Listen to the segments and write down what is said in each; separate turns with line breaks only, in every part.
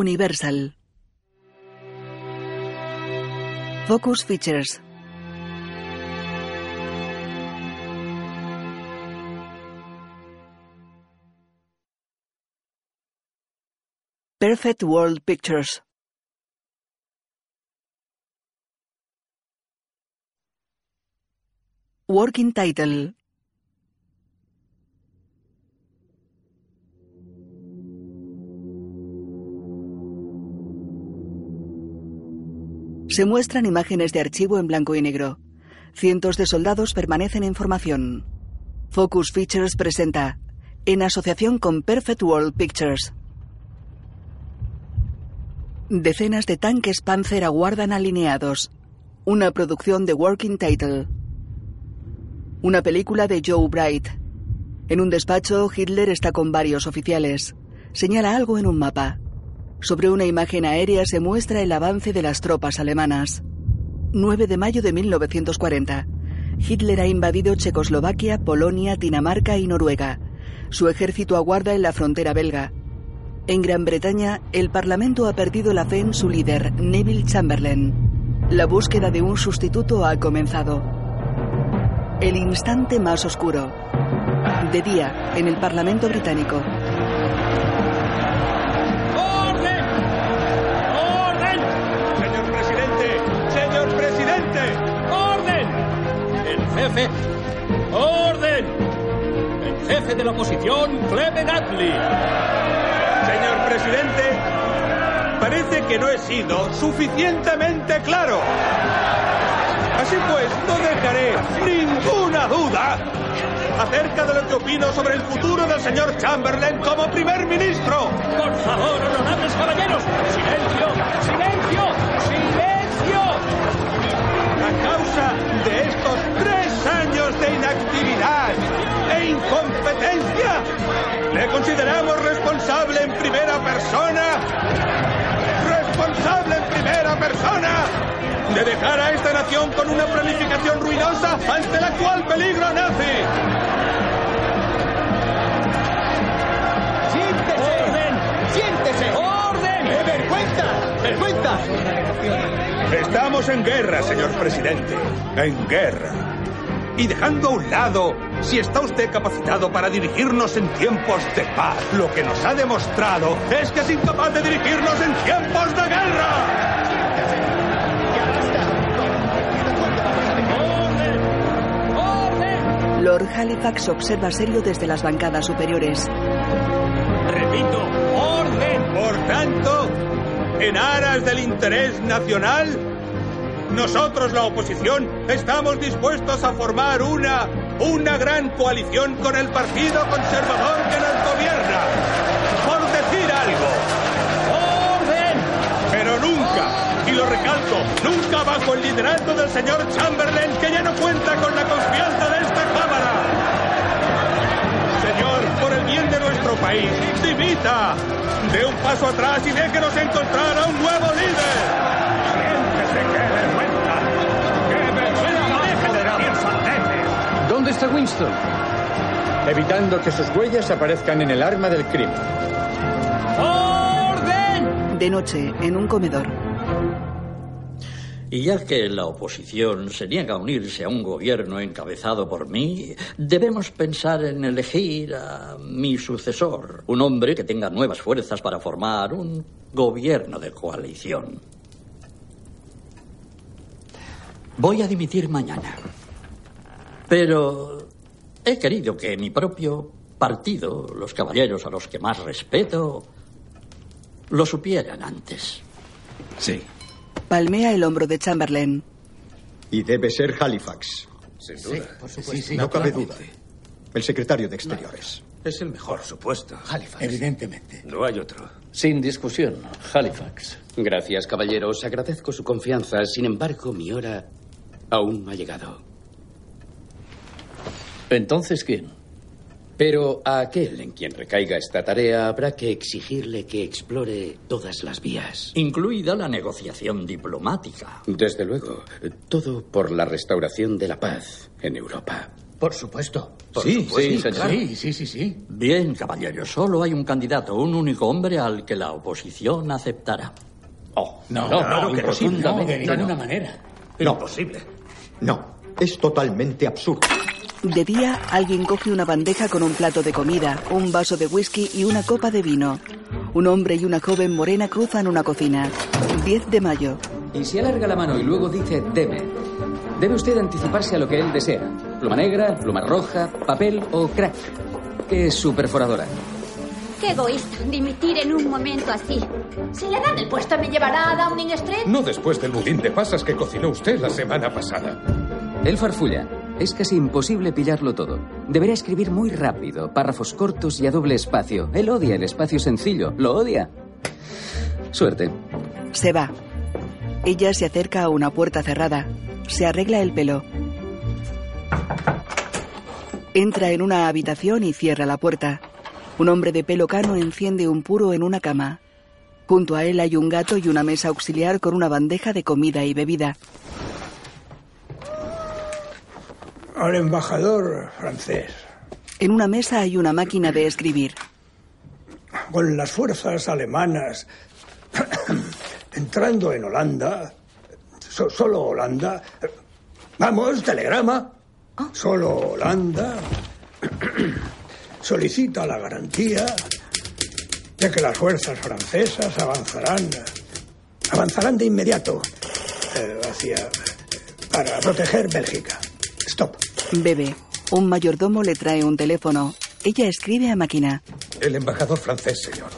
Universal. Focus Features. Perfect World Pictures. Working Title. Se muestran imágenes de archivo en blanco y negro. Cientos de soldados permanecen en formación. Focus Features presenta, en asociación con Perfect World Pictures. Decenas de tanques Panzer aguardan alineados. Una producción de Working Title. Una película de Joe Bright. En un despacho, Hitler está con varios oficiales. Señala algo en un mapa. Sobre una imagen aérea se muestra el avance de las tropas alemanas. 9 de mayo de 1940. Hitler ha invadido Checoslovaquia, Polonia, Dinamarca y Noruega. Su ejército aguarda en la frontera belga. En Gran Bretaña, el Parlamento ha perdido la fe en su líder, Neville Chamberlain. La búsqueda de un sustituto ha comenzado. El instante más oscuro. De día, en el Parlamento británico.
Jefe, orden. El jefe de la oposición, Clement Attlee. Señor presidente, parece que no he sido suficientemente claro. Así pues, no dejaré ninguna duda acerca de lo que opino sobre el futuro del señor Chamberlain como primer ministro. Por favor, honorables caballeros, silencio, silencio, silencio. De estos tres años de inactividad e incompetencia, le consideramos responsable en primera persona. Responsable en primera persona de dejar a esta nación con una planificación ruinosa ante el actual peligro nazi.
Vergüenza! ¡Vergüenza!
Estamos en guerra, señor presidente. En guerra. Y dejando a un lado si está usted capacitado para dirigirnos en tiempos de paz, lo que nos ha demostrado es que es incapaz de dirigirnos en tiempos de guerra. ¡Orden! ¡Orden!
Lord Halifax observa serio desde las bancadas superiores.
Repito, orden. Por tanto, en aras del interés nacional, nosotros, la oposición, estamos dispuestos a formar una, una gran coalición con el Partido Conservador que nos gobierna. Por decir algo. ¡Orden! Pero nunca, y lo recalco, nunca bajo el liderazgo del señor Chamberlain, que ya no cuenta con la confianza de esta Cámara. Nuestro país, dimita. De un paso atrás y déjenos encontrar a un nuevo líder. Siéntese, qué vergüenza. Qué vergüenza. Deje de decir sandeces.
¿Dónde está Winston? Evitando que sus huellas aparezcan en el arma del crimen.
¡Orden!
De noche, en un comedor.
Y ya que la oposición se niega a unirse a un gobierno encabezado por mí, debemos pensar en elegir a mi sucesor, un hombre que tenga nuevas fuerzas para formar un gobierno de coalición. Voy a dimitir mañana. Pero he querido que mi propio partido, los caballeros a los que más respeto, lo supieran antes.
Sí.
Palmea el hombro de Chamberlain.
Y debe ser Halifax.
Sin duda.
no cabe duda. El secretario de Exteriores.
Es el mejor. Por supuesto.
Halifax.
Evidentemente. No hay otro.
Sin discusión, Halifax.
Gracias, caballeros. Agradezco su confianza. Sin embargo, mi hora aún no ha llegado.
Entonces, ¿quién?
Pero a aquel en quien recaiga esta tarea habrá que exigirle que explore todas las vías.
Incluida la negociación diplomática.
Desde luego, todo por la restauración de la paz en Europa.
Por supuesto.
Por
sí,
supuesto,
sí,
señor.
claro.
Sí, sí, sí, sí.
Bien, caballero, solo hay un candidato, un único hombre al que la oposición aceptará.
Oh, no,
No,
no,
claro que no,
profundamente.
no, de ninguna manera.
No.
Imposible.
No, es totalmente absurdo.
De día, alguien coge una bandeja con un plato de comida, un vaso de whisky y una copa de vino. Un hombre y una joven morena cruzan una cocina. 10 de mayo.
Y si alarga la mano y luego dice deme, debe usted anticiparse a lo que él desea. Pluma negra, pluma roja, papel o crack. ¿Qué es su perforadora?
Qué egoísta, dimitir en un momento así. Si le dan el puesto, ¿me llevará a Downing Street?
No después del budín de pasas que cocinó usted la semana pasada.
Él farfulla. Es casi imposible pillarlo todo. Deberá escribir muy rápido, párrafos cortos y a doble espacio. Él odia el espacio sencillo. Lo odia. Suerte.
Se va. Ella se acerca a una puerta cerrada. Se arregla el pelo. Entra en una habitación y cierra la puerta. Un hombre de pelo cano enciende un puro en una cama. Junto a él hay un gato y una mesa auxiliar con una bandeja de comida y bebida.
Al embajador francés.
En una mesa hay una máquina de escribir.
Con las fuerzas alemanas entrando en Holanda, so- solo Holanda. Vamos, telegrama. Solo Holanda solicita la garantía de que las fuerzas francesas avanzarán, avanzarán de inmediato eh, hacia para proteger Bélgica. Stop.
Bebe. Un mayordomo le trae un teléfono. Ella escribe a máquina.
El embajador francés, señor.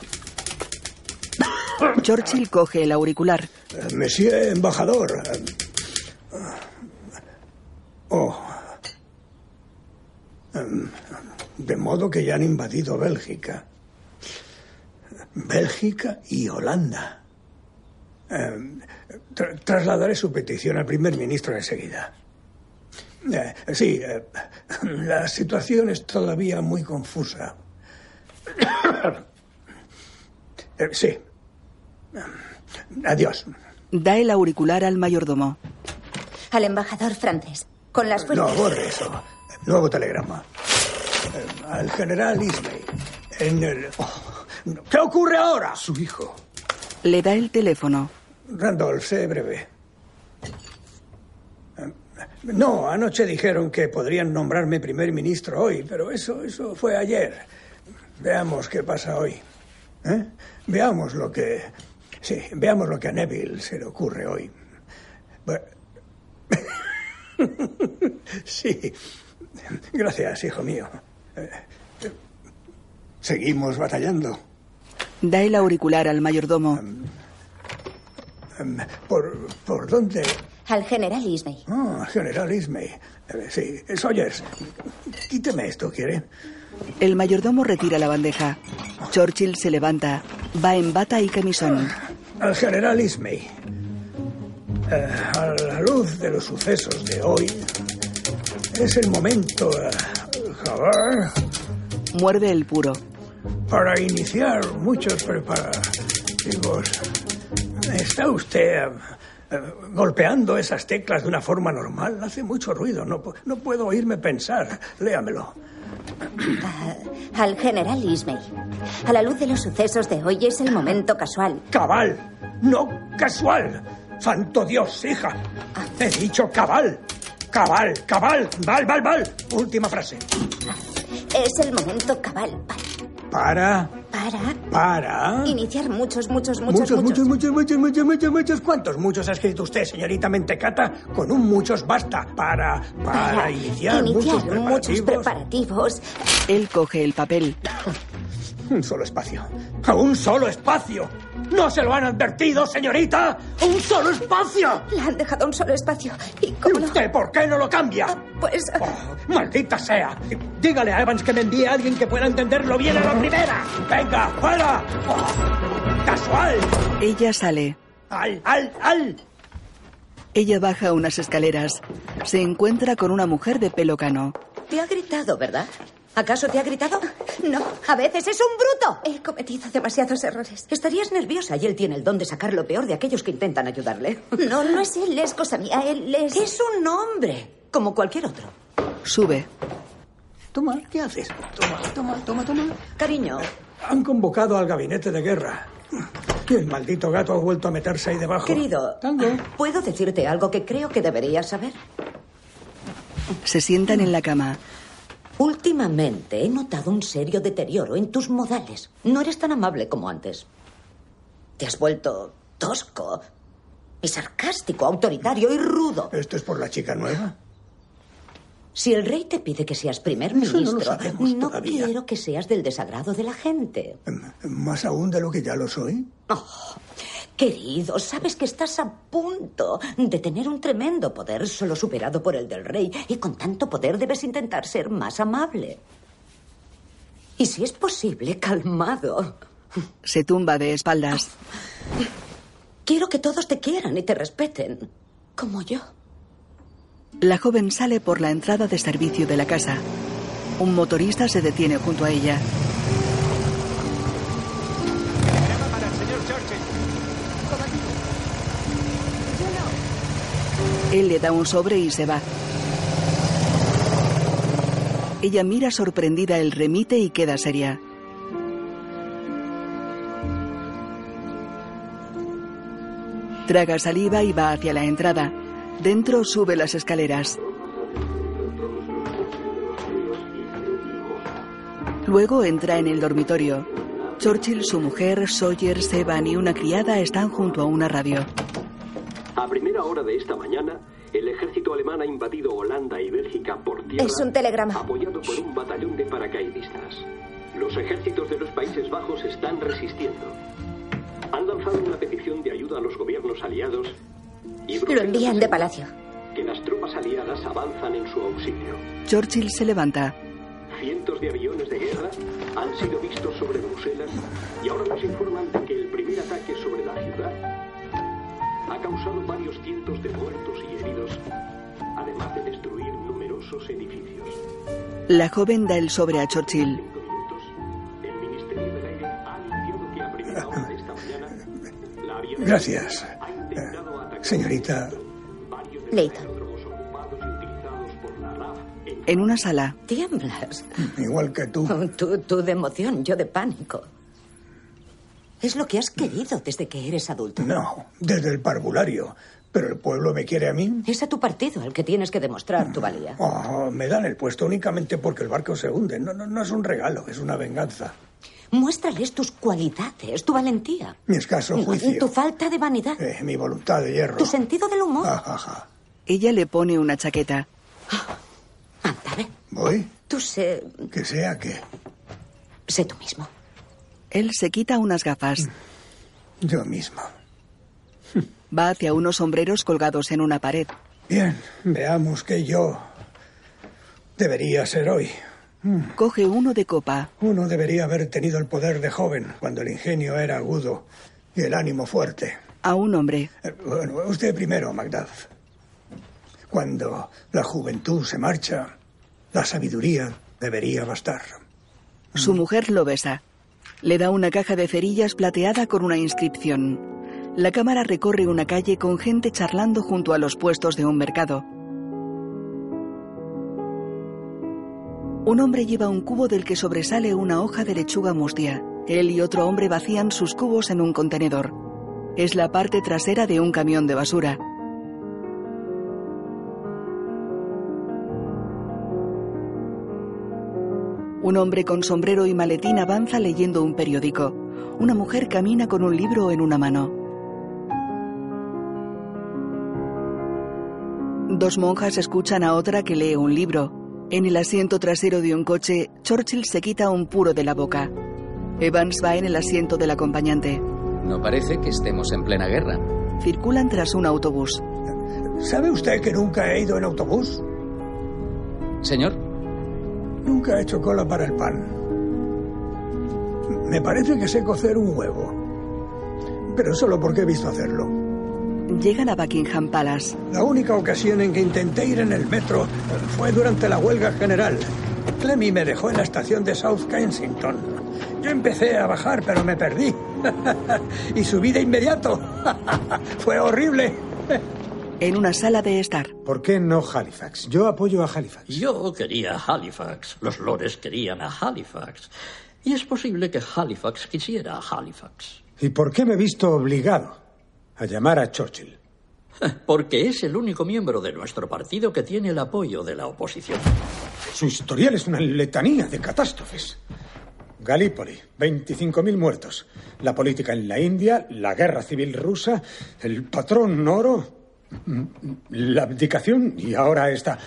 Churchill coge el auricular.
Monsieur embajador. Oh. De modo que ya han invadido Bélgica. Bélgica y Holanda. Em, tra- trasladaré su petición al primer ministro enseguida. Eh, sí, eh, la situación es todavía muy confusa. Eh, sí. Adiós.
Da el auricular al mayordomo.
Al embajador francés. Con las
No,
fuerzas.
borre eso. Nuevo telegrama. Al general Ismay. En el... Oh, no. ¿Qué ocurre ahora?
Su hijo.
Le da el teléfono.
Randolph, sé breve. No, anoche dijeron que podrían nombrarme primer ministro hoy, pero eso, eso fue ayer. Veamos qué pasa hoy. ¿Eh? Veamos lo que. Sí, veamos lo que a Neville se le ocurre hoy. Sí. Gracias, hijo mío. Eh, Seguimos batallando.
Da el auricular al mayordomo.
Em, ¿Por, por dónde?
Al general Ismay.
Ah, General Ismay. Eh, Sí, Sawyers, quíteme esto, ¿quiere?
El mayordomo retira la bandeja. Churchill se levanta. Va en bata y camisón.
Al general Ismay. Eh, a la luz de los sucesos de hoy, es el momento, eh, Javar,
Muerde el puro.
para iniciar muchos preparativos. ¿Está usted eh, eh, golpeando esas teclas de una forma normal? Hace mucho ruido, no, pu- no puedo oírme pensar. Léamelo.
Al general Ismay. A la luz de los sucesos de hoy es el momento casual.
Cabal, no casual. Santo Dios, hija. He dicho cabal. Cabal, cabal. Val, val, val. Última frase.
Es el momento cabal
Para,
para
para.
iniciar muchos, muchos, muchos,
Muchos, muchos, muchos, muchos, muchos, muchos, muchos. ¿Cuántos muchos ha escrito usted, señorita Mentecata? Con un muchos basta. Para, para,
Para
iniciar,
iniciar
muchos
muchos
preparativos.
preparativos.
Él coge el papel.
Un solo espacio. ¡A un solo espacio! ¿No se lo han advertido, señorita? ¡Un solo espacio!
Le han dejado un solo espacio. ¿Y
¿Y
cómo no?
usted por qué no lo cambia?
Pues
Oh, ¡Maldita sea! Dígale a Evans que me envíe a alguien que pueda entenderlo bien a la primera. ¡Venga, fuera! Oh, ¡Casual!
Ella sale.
¡Al, al, al!
Ella baja unas escaleras. Se encuentra con una mujer de pelo cano.
Te ha gritado, ¿verdad? ¿Acaso te ha gritado?
no, a veces es un bruto. He cometido demasiados errores.
Estarías nerviosa y él tiene el don de sacar lo peor de aquellos que intentan ayudarle.
No, no es él, es cosa mía. Él es.
Es un hombre, como cualquier otro.
Sube.
Toma, ¿qué haces? Toma, toma, toma, toma.
Cariño.
Han convocado al gabinete de guerra. Y el maldito gato ha vuelto a meterse ahí debajo.
Querido, ¿puedo decirte algo que creo que deberías saber?
Se sientan en la cama.
Últimamente he notado un serio deterioro en tus modales. No eres tan amable como antes. Te has vuelto tosco y sarcástico, autoritario y rudo.
¿Esto es por la chica nueva?
Si el rey te pide que seas primer
Eso no lo
ministro,
sabemos
no
todavía.
quiero que seas del desagrado de la gente.
Más aún de lo que ya lo soy.
Oh, querido, sabes que estás a punto de tener un tremendo poder solo superado por el del rey y con tanto poder debes intentar ser más amable. Y si es posible, calmado.
Se tumba de espaldas.
Quiero que todos te quieran y te respeten, como yo.
La joven sale por la entrada de servicio de la casa. Un motorista se detiene junto a ella. Él le da un sobre y se va. Ella mira sorprendida el remite y queda seria. Traga saliva y va hacia la entrada. Dentro sube las escaleras. Luego entra en el dormitorio. Churchill, su mujer, Sawyer, Seban y una criada están junto a una radio.
A primera hora de esta mañana, el ejército alemán ha invadido Holanda y Bélgica por tierra.
Es un telegrama.
Apoyado por un batallón de paracaidistas. Los ejércitos de los Países Bajos están resistiendo. Han lanzado una petición de ayuda a los gobiernos aliados
Lo envían de palacio.
que las tropas aliadas avanzan en su auxilio.
Churchill se levanta.
Cientos de aviones de guerra han sido vistos sobre Bruselas y ahora nos informan de que el primer ataque sobre la ciudad ha causado varios cientos de muertos y heridos, además de destruir numerosos edificios.
La joven da el sobre a Churchill.
Gracias. Señorita.
Leighton.
En una sala.
Tiemblas.
Igual que tú.
Tú, tú de emoción, yo de pánico. Es lo que has querido desde que eres adulto.
No, desde el parvulario. Pero el pueblo me quiere a mí.
Es a tu partido al que tienes que demostrar tu valía.
Oh, me dan el puesto únicamente porque el barco se hunde. No, no, no es un regalo, es una venganza.
Muéstrales tus cualidades, tu valentía.
Mi escaso juicio.
Tu falta de vanidad.
Eh, mi voluntad de hierro.
Tu sentido del humor.
Ajá.
Ella le pone una chaqueta.
¿Voy?
Tú sé.
Que sea que.
Sé tú mismo.
Él se quita unas gafas.
Yo mismo.
Va hacia unos sombreros colgados en una pared.
Bien, veamos que yo debería ser hoy.
Coge uno de copa.
Uno debería haber tenido el poder de joven, cuando el ingenio era agudo y el ánimo fuerte.
A un hombre.
Eh, Bueno, usted primero, Macduff. Cuando la juventud se marcha, la sabiduría debería bastar.
Su mujer lo besa. Le da una caja de cerillas plateada con una inscripción. La cámara recorre una calle con gente charlando junto a los puestos de un mercado. Un hombre lleva un cubo del que sobresale una hoja de lechuga mustia. Él y otro hombre vacían sus cubos en un contenedor. Es la parte trasera de un camión de basura. Un hombre con sombrero y maletín avanza leyendo un periódico. Una mujer camina con un libro en una mano. Dos monjas escuchan a otra que lee un libro. En el asiento trasero de un coche, Churchill se quita un puro de la boca. Evans va en el asiento del acompañante.
No parece que estemos en plena guerra.
Circulan tras un autobús.
¿Sabe usted que nunca he ido en autobús?
Señor,
Nunca he hecho cola para el pan. Me parece que sé cocer un huevo. Pero solo porque he visto hacerlo.
Llegan a Buckingham Palace.
La única ocasión en que intenté ir en el metro fue durante la huelga general. Clemmy me dejó en la estación de South Kensington. Yo empecé a bajar, pero me perdí. y subí de inmediato. fue horrible.
En una sala de estar.
¿Por qué no Halifax? Yo apoyo a Halifax.
Yo quería Halifax. Los lores querían a Halifax. Y es posible que Halifax quisiera a Halifax.
¿Y por qué me he visto obligado a llamar a Churchill?
Porque es el único miembro de nuestro partido que tiene el apoyo de la oposición.
Su historial es una letanía de catástrofes. Galípoli, 25.000 muertos. La política en la India, la guerra civil rusa, el patrón oro, la abdicación y ahora esta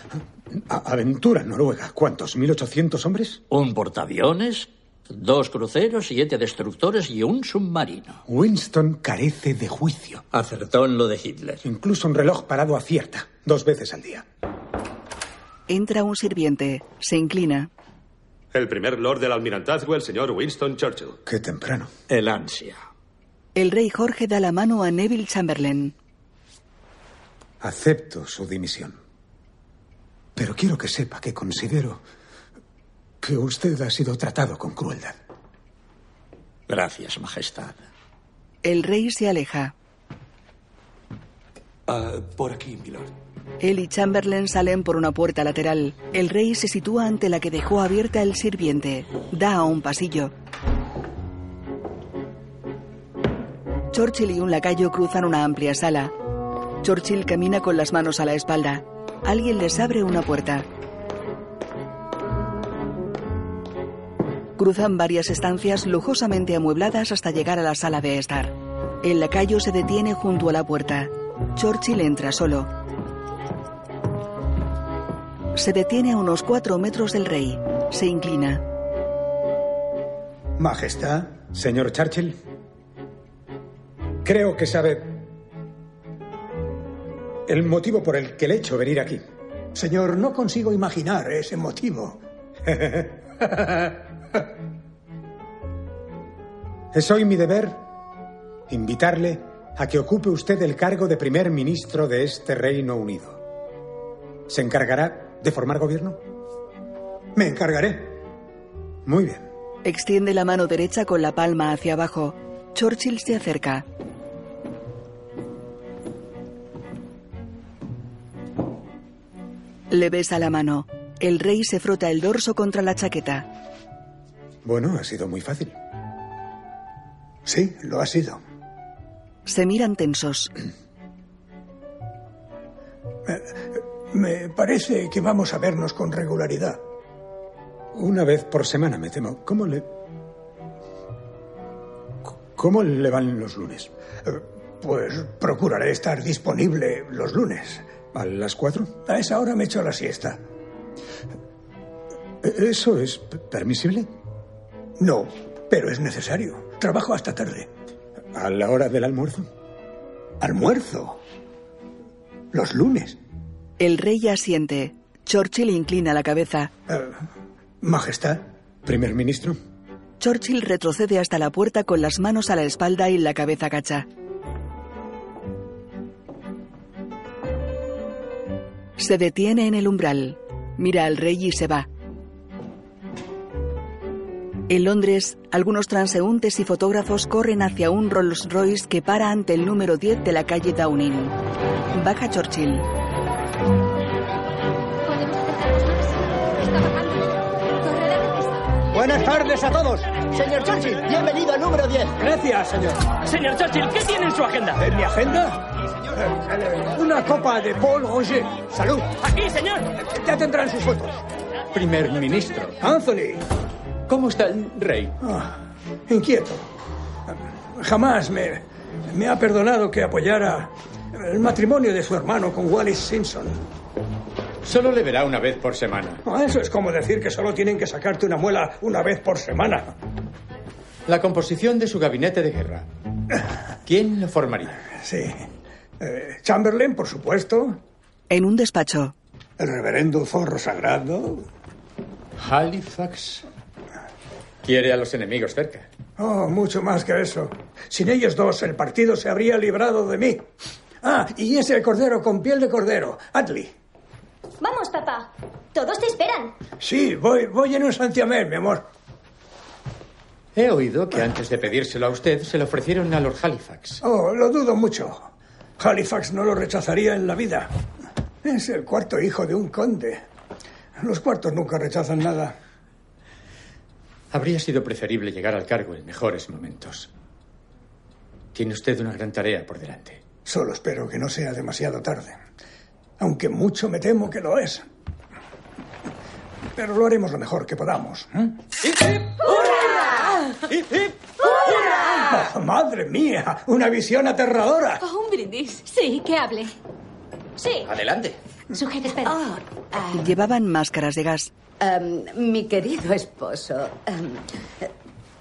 aventura noruega. ¿Cuántos? ¿1.800 hombres?
Un portaaviones, dos cruceros, siete destructores y un submarino.
Winston carece de juicio.
Acertó en lo de Hitler.
Incluso un reloj parado acierta, dos veces al día.
Entra un sirviente. Se inclina.
El primer lord del almirantazgo, el señor Winston Churchill.
Qué temprano.
El ansia.
El rey Jorge da la mano a Neville Chamberlain.
Acepto su dimisión. Pero quiero que sepa que considero que usted ha sido tratado con crueldad.
Gracias, Majestad.
El rey se aleja.
Ah, por aquí, milord.
Él y Chamberlain salen por una puerta lateral. El rey se sitúa ante la que dejó abierta el sirviente. Da a un pasillo. Churchill y un lacayo cruzan una amplia sala. Churchill camina con las manos a la espalda. Alguien les abre una puerta. Cruzan varias estancias lujosamente amuebladas hasta llegar a la sala de estar. El lacayo se detiene junto a la puerta. Churchill entra solo. Se detiene a unos cuatro metros del rey. Se inclina.
Majestad, señor Churchill. Creo que sabe el motivo por el que le he hecho venir aquí.
Señor, no consigo imaginar ese motivo.
Es hoy mi deber invitarle a que ocupe usted el cargo de primer ministro de este Reino Unido. ¿Se encargará de formar gobierno?
Me encargaré.
Muy bien.
Extiende la mano derecha con la palma hacia abajo. Churchill se acerca. Le besa la mano. El rey se frota el dorso contra la chaqueta.
Bueno, ha sido muy fácil.
Sí, lo ha sido.
Se miran tensos.
Me parece que vamos a vernos con regularidad.
Una vez por semana, me temo. ¿Cómo le... ¿Cómo le van los lunes?
Pues procuraré estar disponible los lunes.
¿A las cuatro?
A esa hora me echo la siesta.
¿Eso es permisible?
No, pero es necesario. Trabajo hasta tarde.
¿A la hora del almuerzo?
¿Almuerzo? Los lunes.
El rey asiente. Churchill inclina la cabeza.
Eh, Majestad.
Primer ministro.
Churchill retrocede hasta la puerta con las manos a la espalda y la cabeza gacha. Se detiene en el umbral. Mira al rey y se va. En Londres, algunos transeúntes y fotógrafos corren hacia un Rolls Royce que para ante el número 10 de la calle Downing. Baja Churchill.
Buenas tardes a todos. Señor Churchill, bienvenido al número 10.
Gracias, señor.
Señor Churchill, ¿qué tiene en su agenda?
¿En mi agenda? Una copa de Paul Roger. Salud.
Aquí, señor.
Ya tendrán sus fotos.
Primer ministro.
Anthony.
¿Cómo está el rey?
Ah, inquieto. Jamás me, me ha perdonado que apoyara el matrimonio de su hermano con Wallis Simpson.
Solo le verá una vez por semana.
Ah, Eso es como decir que solo tienen que sacarte una muela una vez por semana.
La composición de su gabinete de guerra. ¿Quién lo formaría?
Sí. Eh, Chamberlain, por supuesto.
En un despacho.
El reverendo Zorro Sagrado.
Halifax. Quiere a los enemigos cerca.
Oh, mucho más que eso. Sin ellos dos, el partido se habría librado de mí. Ah, y ese cordero con piel de cordero, Atlee.
Vamos, papá. Todos te esperan.
Sí, voy, voy en un santiamén, mi amor.
He oído que antes de pedírselo a usted se lo ofrecieron a Lord Halifax.
Oh, lo dudo mucho. Halifax no lo rechazaría en la vida. Es el cuarto hijo de un conde. Los cuartos nunca rechazan nada.
Habría sido preferible llegar al cargo en mejores momentos. Tiene usted una gran tarea por delante.
Solo espero que no sea demasiado tarde. Aunque mucho me temo que lo es. Pero lo haremos lo mejor que podamos. ¿eh?
¡Hurra! ¡Hurra!
Oh, ¡Madre mía! ¡Una visión aterradora!
Oh, un brindis. Sí, que hable. Sí.
Adelante.
Sujete, espera.
Ah,
Llevaban máscaras de gas.
Em, mi querido esposo, em,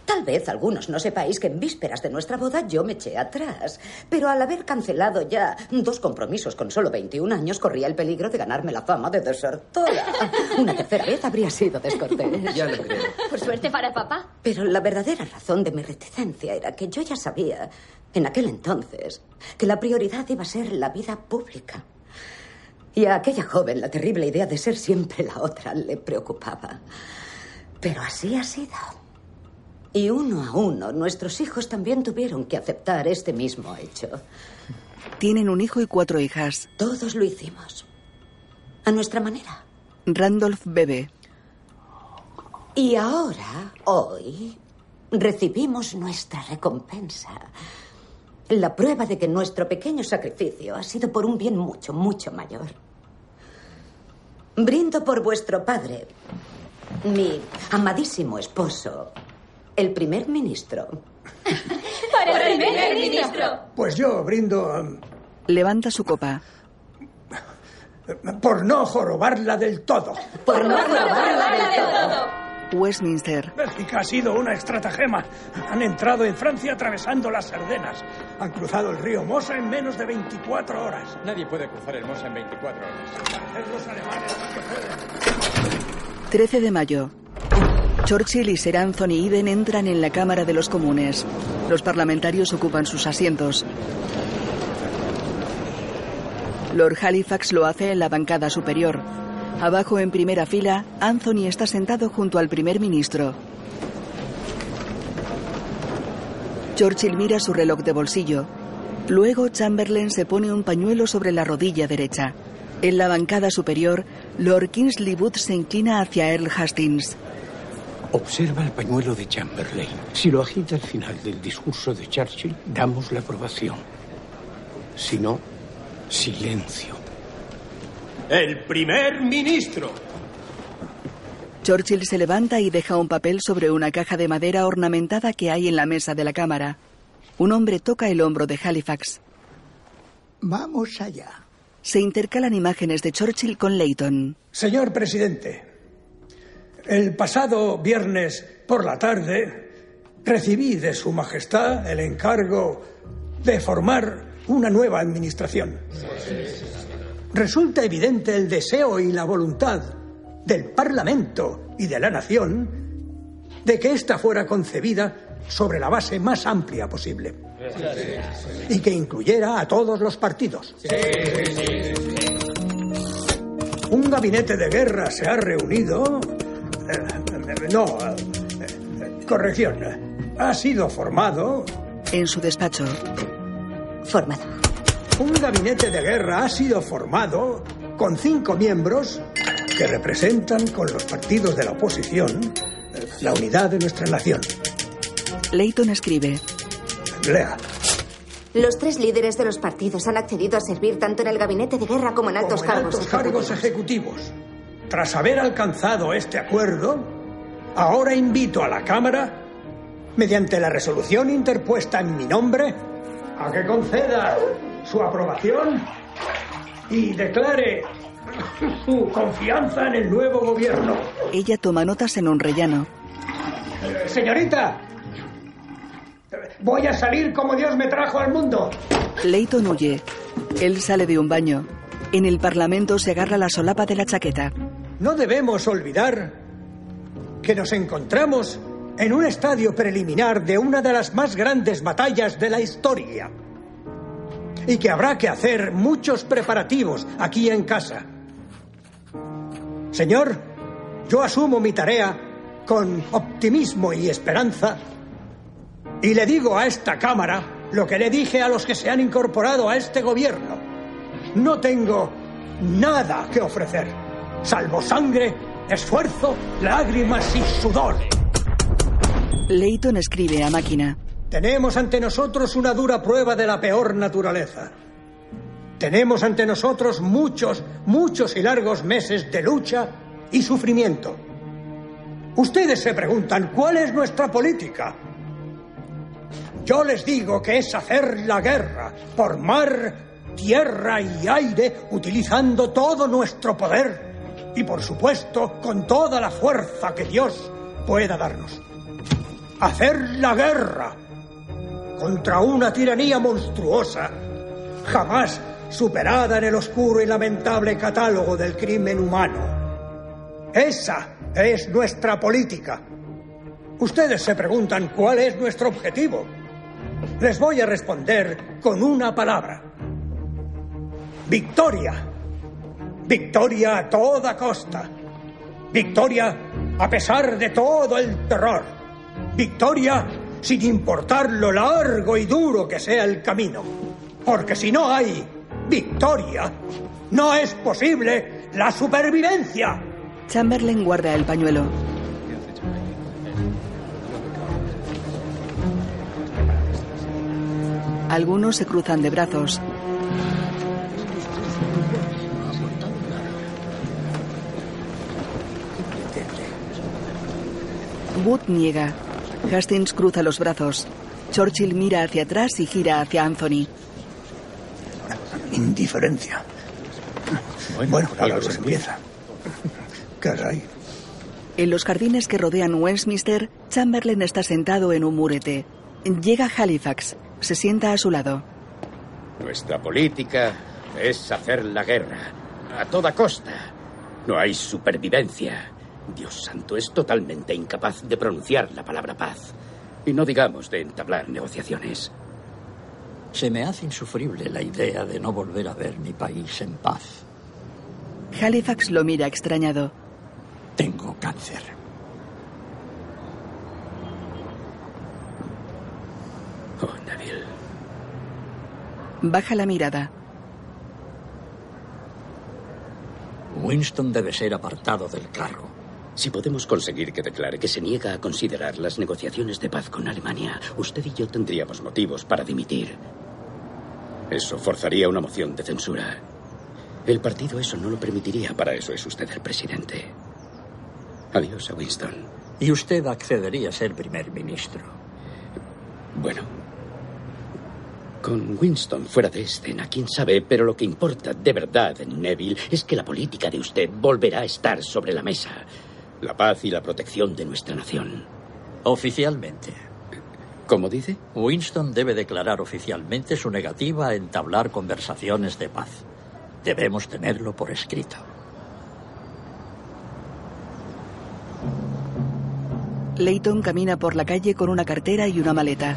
tal vez algunos no sepáis que en vísperas de nuestra boda yo me eché atrás. Pero al haber cancelado ya dos compromisos con solo 21 años, corría el peligro de ganarme la fama de desertora. Una tercera vez habría sido descortés.
Ya lo creo.
Por suerte para papá.
Pero la verdadera razón de mi reticencia era que yo ya sabía, en aquel entonces, que la prioridad iba a ser la vida pública. Y a aquella joven la terrible idea de ser siempre la otra le preocupaba. Pero así ha sido. Y uno a uno, nuestros hijos también tuvieron que aceptar este mismo hecho.
Tienen un hijo y cuatro hijas.
Todos lo hicimos. A nuestra manera.
Randolph bebe.
Y ahora, hoy, recibimos nuestra recompensa. La prueba de que nuestro pequeño sacrificio ha sido por un bien mucho, mucho mayor. Brindo por vuestro padre, mi amadísimo esposo, el primer ministro.
Para el primer ministro.
Pues yo brindo em,
Levanta su copa.
por no jorobarla del todo.
Por no jorobarla del
todo.
Westminster.
Bélgica ha sido una estratagema. Han entrado en Francia atravesando las Ardenas. Han cruzado el río Mosa en menos de 24 horas.
Nadie puede cruzar el Mosa en 24 horas.
Es los alemanes los que pueden.
13 de mayo. Churchill y Sir Anthony Eden entran en la Cámara de los Comunes. Los parlamentarios ocupan sus asientos. Lord Halifax lo hace en la bancada superior. Abajo, en primera fila, Anthony está sentado junto al primer ministro. Churchill mira su reloj de bolsillo. Luego Chamberlain se pone un pañuelo sobre la rodilla derecha. En la bancada superior, Lord Kingsley Booth se inclina hacia Earl Hastings.
Observa el pañuelo de Chamberlain. Si lo agita al final del discurso de Churchill, damos la aprobación. Si no, silencio.
El primer ministro.
Churchill se levanta y deja un papel sobre una caja de madera ornamentada que hay en la mesa de la cámara. Un hombre toca el hombro de Halifax.
Vamos allá.
Se intercalan imágenes de Churchill con Leighton.
Señor presidente, el pasado viernes por la tarde recibí de Su Majestad el encargo de formar una nueva administración. Resulta evidente el deseo y la voluntad del Parlamento y de la Nación de que ésta fuera concebida sobre la base más amplia posible y que incluyera a todos los partidos. Un gabinete de guerra se ha reunido. eh, no, eh, corrección. Ha sido formado.
En su despacho.
Formado.
Un gabinete de guerra ha sido formado con cinco miembros que representan con los partidos de la oposición la unidad de nuestra nación.
Leighton escribe.
Lea.
Los tres líderes de los partidos han accedido a servir tanto en el gabinete de guerra como en altos
como en
cargos.
altos cargos ejecutivos. Tras haber alcanzado este acuerdo, ahora invito a la Cámara, mediante la resolución interpuesta en mi nombre, a que conceda su aprobación y declare su confianza en el nuevo gobierno.
Ella toma notas en un rellano.
Eh, Señorita, voy a salir como Dios me trajo al mundo.
Leighton huye. Él sale de un baño. En el Parlamento se agarra la solapa de la chaqueta.
No debemos olvidar que nos encontramos en un estadio preliminar de una de las más grandes batallas de la historia. Y que habrá que hacer muchos preparativos aquí en casa. Señor, yo asumo mi tarea con optimismo y esperanza y le digo a esta Cámara lo que le dije a los que se han incorporado a este gobierno. No tengo nada que ofrecer, salvo sangre, esfuerzo, lágrimas y sudor.
Leighton escribe a máquina.
Tenemos ante nosotros una dura prueba de la peor naturaleza. Tenemos ante nosotros muchos, muchos y largos meses de lucha y sufrimiento. Ustedes se preguntan, ¿cuál es nuestra política? Yo les digo que es hacer la guerra por mar, tierra y aire, utilizando todo nuestro poder y, por supuesto, con toda la fuerza que Dios pueda darnos. Hacer la guerra contra una tiranía monstruosa, jamás superada en el oscuro y lamentable catálogo del crimen humano. Esa es nuestra política. Ustedes se preguntan cuál es nuestro objetivo. Les voy a responder con una palabra. Victoria. Victoria a toda costa. Victoria a pesar de todo el terror. Victoria sin importar lo largo y duro que sea el camino. Porque si no hay victoria, no es posible la supervivencia.
Chamberlain guarda el pañuelo. Algunos se cruzan de brazos. Wood niega. Hastings cruza los brazos. Churchill mira hacia atrás y gira hacia Anthony.
Indiferencia. Bueno, ahora se empieza. Caray.
En los jardines que rodean Westminster, Chamberlain está sentado en un murete. Llega Halifax. Se sienta a su lado.
Nuestra política es hacer la guerra. A toda costa. No hay supervivencia. Dios santo, es totalmente incapaz de pronunciar la palabra paz. Y no digamos de entablar negociaciones.
Se me hace insufrible la idea de no volver a ver mi país en paz.
Halifax lo mira extrañado.
Tengo cáncer.
Oh, Neville.
Baja la mirada.
Winston debe ser apartado del cargo.
Si podemos conseguir que declare que se niega a considerar las negociaciones de paz con Alemania, usted y yo tendríamos motivos para dimitir. Eso forzaría una moción de censura. El partido eso no lo permitiría. Para eso es usted el presidente. Adiós a Winston.
Y usted accedería a ser primer ministro.
Bueno. Con Winston fuera de escena, quién sabe, pero lo que importa de verdad, Neville, es que la política de usted volverá a estar sobre la mesa. La paz y la protección de nuestra nación.
Oficialmente.
¿Cómo dice?
Winston debe declarar oficialmente su negativa a entablar conversaciones de paz. Debemos tenerlo por escrito.
Leighton camina por la calle con una cartera y una maleta.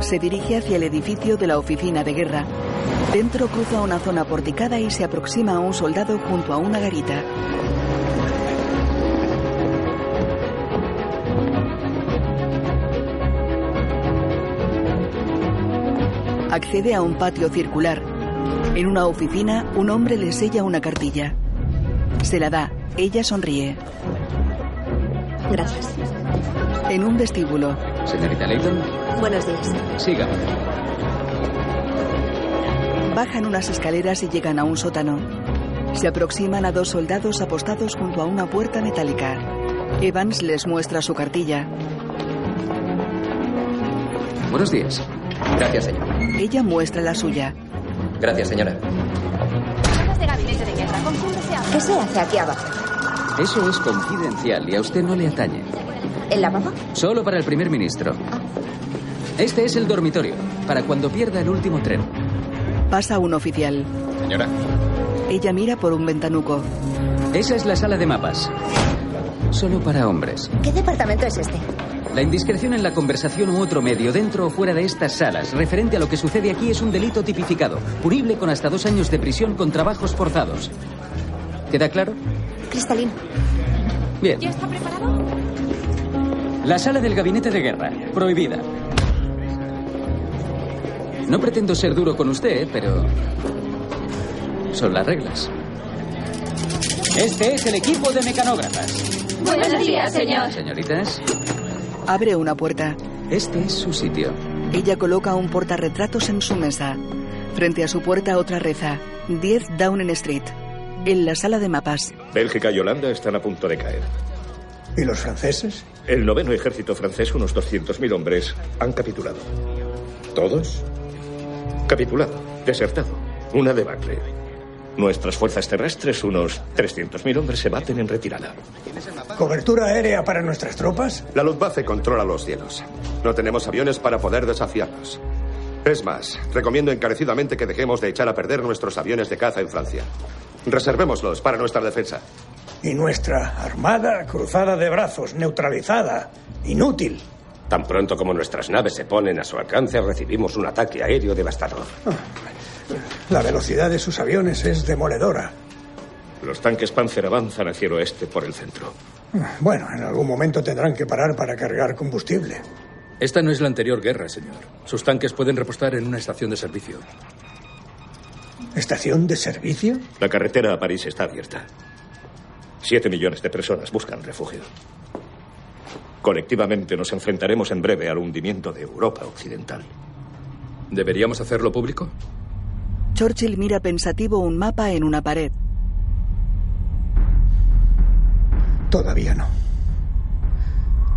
Se dirige hacia el edificio de la oficina de guerra. Dentro cruza una zona porticada y se aproxima a un soldado junto a una garita. Accede a un patio circular. En una oficina, un hombre le sella una cartilla. Se la da. Ella sonríe.
Gracias.
En un vestíbulo.
Señorita Leighton.
Buenos días.
Siga.
Bajan unas escaleras y llegan a un sótano. Se aproximan a dos soldados apostados junto a una puerta metálica. Evans les muestra su cartilla.
Buenos días.
Gracias, señor.
Ella muestra la suya.
Gracias, señora.
de gabinete de guerra. ¿Con quién deseamos?
¿Qué se hace aquí abajo?
Eso es confidencial y a usted no le atañe.
¿El lavabo?
Solo para el primer ministro. Este es el dormitorio, para cuando pierda el último tren.
Pasa un oficial.
Señora.
Ella mira por un ventanuco.
Esa es la sala de mapas. Solo para hombres.
¿Qué departamento es este?
La indiscreción en la conversación u otro medio, dentro o fuera de estas salas, referente a lo que sucede aquí, es un delito tipificado, punible con hasta dos años de prisión con trabajos forzados. ¿Queda claro?
Cristalino.
Bien.
¿Ya está preparado?
La sala del gabinete de guerra. Prohibida. No pretendo ser duro con usted, pero... Son las reglas. Este es el equipo de mecanógrafas.
Buenos días, señor.
Señoritas,
Abre una puerta.
este es su sitio.
Ella coloca un portarretratos en su mesa. Frente a su puerta otra reza. 10 Downing Street. En la sala de mapas.
Bélgica y Holanda están a punto de caer.
¿Y los franceses?
El noveno ejército francés, unos 200.000 hombres, han capitulado. ¿Todos? Capitulado, desertado. Una debacle. Nuestras fuerzas terrestres, unos 300.000 hombres, se baten en retirada.
¿Cobertura aérea para nuestras tropas?
La Luftwaffe controla los cielos. No tenemos aviones para poder desafiarlos. Es más, recomiendo encarecidamente que dejemos de echar a perder nuestros aviones de caza en Francia. Reservémoslos para nuestra defensa.
Y nuestra armada cruzada de brazos, neutralizada, inútil.
Tan pronto como nuestras naves se ponen a su alcance, recibimos un ataque aéreo devastador.
La velocidad de sus aviones es demoledora.
Los tanques Panzer avanzan hacia el oeste por el centro.
Bueno, en algún momento tendrán que parar para cargar combustible.
Esta no es la anterior guerra, señor. Sus tanques pueden repostar en una estación de servicio.
¿Estación de servicio?
La carretera a París está abierta. Siete millones de personas buscan refugio. Colectivamente nos enfrentaremos en breve al hundimiento de Europa Occidental.
¿Deberíamos hacerlo público?
Churchill mira pensativo un mapa en una pared.
Todavía no.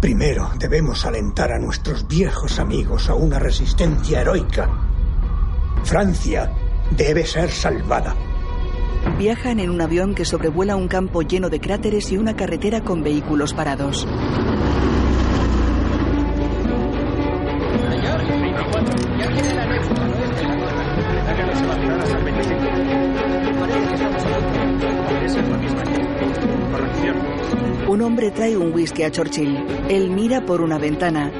Primero debemos alentar a nuestros viejos amigos a una resistencia heroica. Francia debe ser salvada.
Viajan en un avión que sobrevuela un campo lleno de cráteres y una carretera con vehículos parados. Un hombre trae un whisky a Churchill. Él mira por una ventana.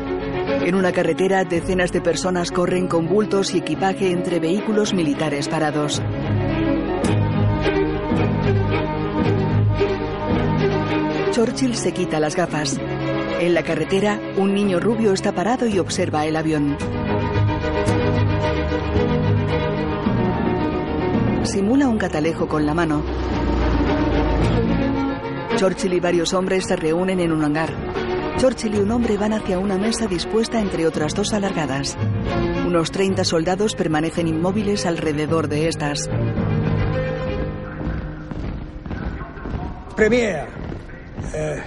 En una carretera, decenas de personas corren con bultos y equipaje entre vehículos militares parados. Churchill se quita las gafas. En la carretera, un niño rubio está parado y observa el avión. Simula un catalejo con la mano. Churchill y varios hombres se reúnen en un hangar. Churchill y un hombre van hacia una mesa dispuesta entre otras dos alargadas. Unos 30 soldados permanecen inmóviles alrededor de estas.
Premier, euh,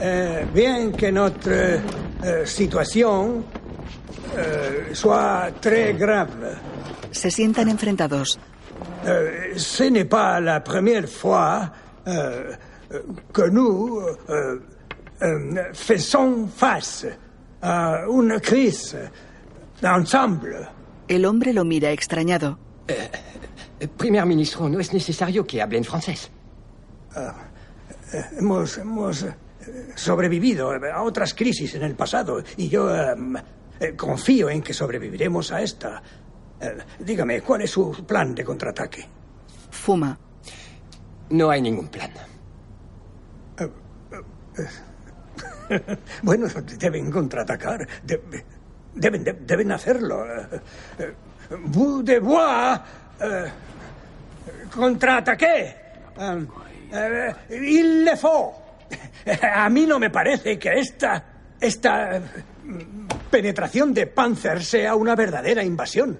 euh, bien que notre euh, situation euh, soit très grave,
Se sientan enfrentados.
Euh, ce n'est pas la première fois euh, que nous euh, euh, faisons face a une crise ensemble.
El hombre lo mira extrañado.
Primer ministro, no es necesario que hablen francés.
Ah, eh, hemos, hemos eh, sobrevivido a otras crisis en el pasado y yo eh, eh, confío en que sobreviviremos a esta. Eh, dígame, ¿cuál es su plan de contraataque?
Fuma.
No hay ningún plan.
bueno, deben contraatacar. De- deben, de- deben hacerlo. Eh, eh, eh, contraataquer. Eh, il le faut. A mí no me parece que esta. esta mm, penetración de Panzer sea una verdadera invasión.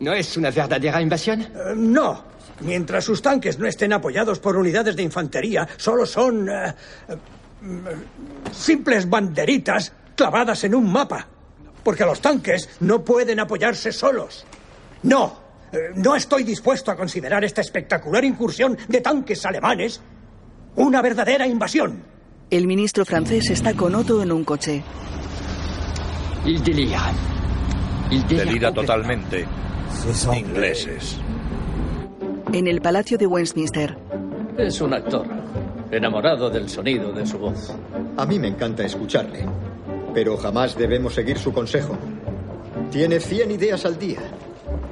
¿No es una verdadera invasión?
Eh, no. Mientras sus tanques no estén apoyados por unidades de infantería, solo son eh, eh, simples banderitas clavadas en un mapa. Porque los tanques no pueden apoyarse solos. No. no estoy dispuesto a considerar esta espectacular incursión de tanques alemanes una verdadera invasión.
El ministro francés está con Otto en un coche.
Il delira. Il delira.
Delira totalmente. Ingleses.
En el palacio de Westminster.
Es un actor, enamorado del sonido de su voz.
A mí me encanta escucharle, pero jamás debemos seguir su consejo. Tiene 100 ideas al día,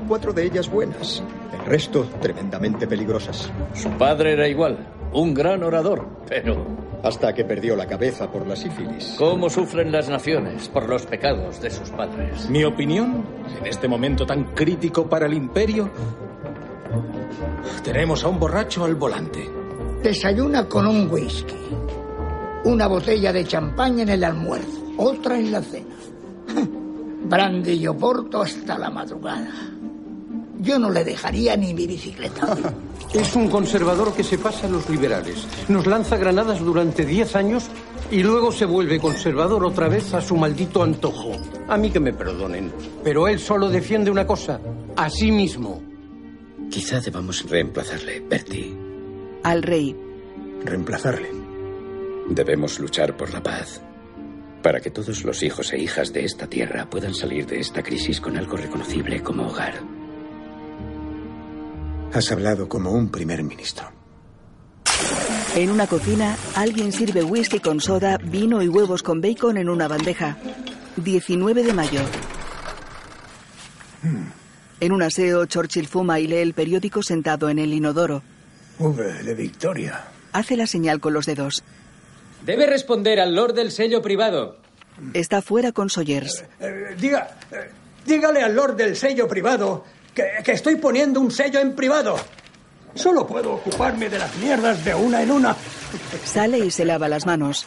cuatro de ellas buenas, el resto tremendamente peligrosas.
Su padre era igual, un gran orador, pero
Hasta que perdió la cabeza por la sífilis.
¿Cómo sufren las naciones por los pecados de sus padres?
Mi opinión, en este momento tan crítico para el imperio, tenemos a un borracho al volante.
Desayuna con un whisky. Una botella de champaña en el almuerzo, otra en la cena. Brandy y oporto hasta la madrugada. Yo no le dejaría ni mi bicicleta.
Es un conservador que se pasa a los liberales. Nos lanza granadas durante 10 años y luego se vuelve conservador otra vez a su maldito antojo. A mí que me perdonen. Pero él solo defiende una cosa, a sí mismo.
Quizá debamos reemplazarle, Bertie.
Al rey.
Reemplazarle.
Debemos luchar por la paz. Para que todos los hijos e hijas de esta tierra puedan salir de esta crisis con algo reconocible como hogar.
Has hablado como un primer ministro.
En una cocina, alguien sirve whisky con soda, vino y huevos con bacon en una bandeja. 19 de mayo. En un aseo, Churchill fuma y lee el periódico sentado en el inodoro.
V de Victoria.
Hace la señal con los dedos.
Debe responder al Lord del sello privado.
Está fuera con Sawyers.
Eh, diga, eh, dígale al Lord del sello privado que, que estoy poniendo un sello en privado. Solo puedo ocuparme de las mierdas de una en una.
Sale y se lava las manos.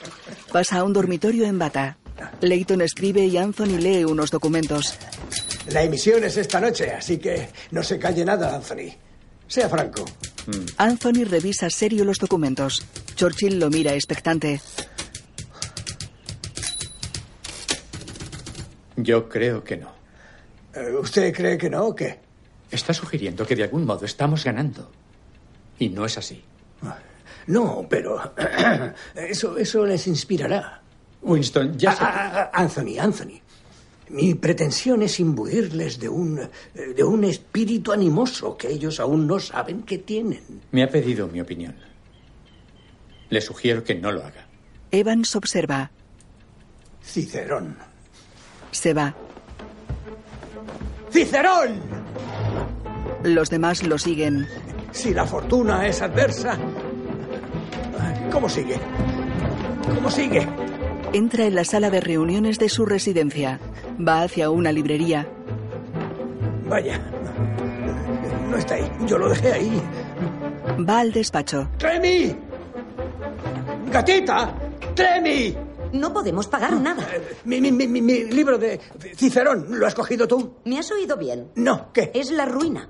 Pasa a un dormitorio en bata. Leighton escribe y Anthony lee unos documentos.
La emisión es esta noche, así que no se calle nada, Anthony. Sea franco.
Anthony revisa serio los documentos. Churchill lo mira expectante.
Yo creo que no.
Eh, ¿Usted cree que no o qué?
Está sugiriendo que de algún modo estamos ganando. Y no es así.
No, pero eso, eso les inspirará.
Winston, ya sé.
Ah, ah, ah, Anthony, Anthony. Mi pretensión es imbuirles de un, eh, de un espíritu animoso que ellos aún no saben que tienen.
Me ha pedido mi opinión. Le sugiero que no lo haga.
Evans observa.
Cicerón.
Se va.
¡Cicerón!
Los demás lo siguen.
Si la fortuna es adversa. ¿Cómo sigue? ¿Cómo sigue?
Entra en la sala de reuniones de su residencia. Va hacia una librería.
Vaya. No está ahí. Yo lo dejé ahí.
Va al despacho.
¡Tremi! ¡Gatita! ¡Tremi!
No podemos pagar nada.
Mi, mi, mi, mi- mi libro de Cicerón, ¿lo has cogido tú?
¿Me has oído bien?
No, ¿qué?
Es la ruina.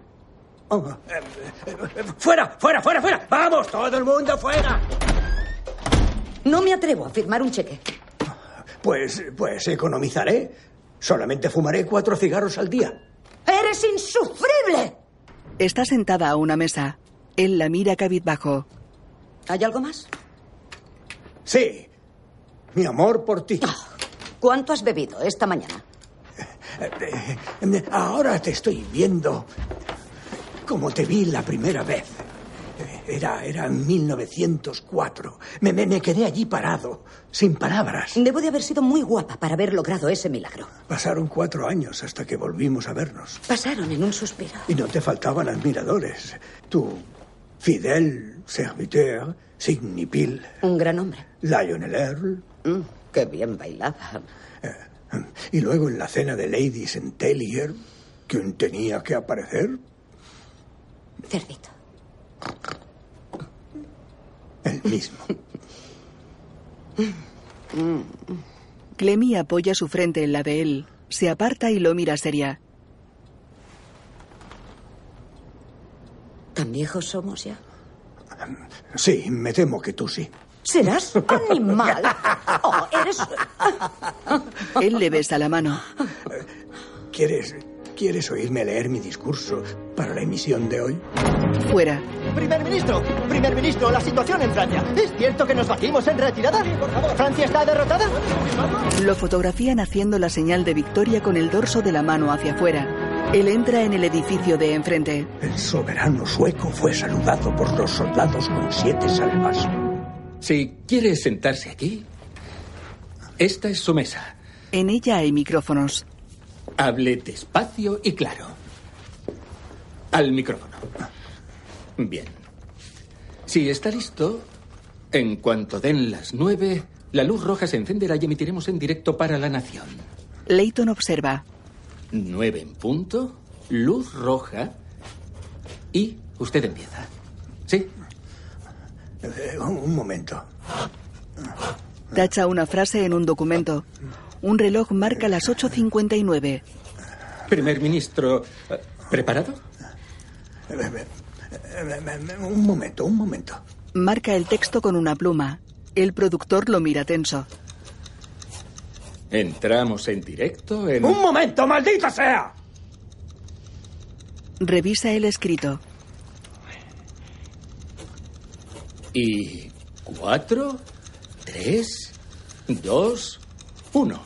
Oh, eh, eh, eh, ¡Fuera, fuera, fuera, fuera! ¡Vamos, todo el mundo fuera!
No me atrevo a firmar un cheque.
Pues, pues economizaré. Solamente fumaré cuatro cigarros al día.
¡Eres insufrible!
Está sentada a una mesa. Él la mira cabizbajo.
¿Hay algo más?
Sí. Mi amor por ti.
¿Cuánto has bebido esta mañana?
Eh, Ahora te estoy viendo como te vi la primera vez. Era, era en 1904. Me, me, me quedé allí parado, sin palabras.
Debo de haber sido muy guapa para haber logrado ese milagro.
Pasaron cuatro años hasta que volvimos a vernos.
Pasaron en un suspiro.
Y no te faltaban admiradores. Tu fidel serviteur, Sidney Peel,
Un gran hombre.
Lionel Earl.
Mm, qué bien bailaba.
Y luego en la cena de Ladies en Tellier, ¿quién tenía que aparecer?
Cerdito.
El mismo.
Clemmy apoya su frente en la de él. Se aparta y lo mira seria.
¿Tan viejos somos ya?
Sí, me temo que tú sí.
¿Serás animal? Oh, eres...
Él le besa la mano.
¿Quieres, ¿Quieres oírme leer mi discurso para la emisión de hoy?
Fuera.
Primer ministro, primer ministro, la situación en Francia. ¿Es cierto que nos batimos en retirada? ¿Francia está derrotada?
Lo fotografían haciendo la señal de victoria con el dorso de la mano hacia afuera. Él entra en el edificio de enfrente.
El soberano sueco fue saludado por los soldados con siete salvas.
Si quiere sentarse aquí, esta es su mesa.
En ella hay micrófonos.
Hable despacio y claro. Al micrófono. Bien. Si está listo, En cuanto den las nueve, la luz roja se encenderá y emitiremos en directo para la nación.
Leighton observa.
Nueve en punto, luz roja y usted empieza. ¿Sí?
Eh, un momento.
Tacha una frase en un documento. Un reloj marca las 8.59.
Primer ministro, ¿preparado?
Un momento, un momento.
Marca el texto con una pluma. El productor lo mira tenso.
Entramos en directo en...
¡Un momento, maldita sea!
Revisa el escrito.
Y cuatro, tres, dos, uno.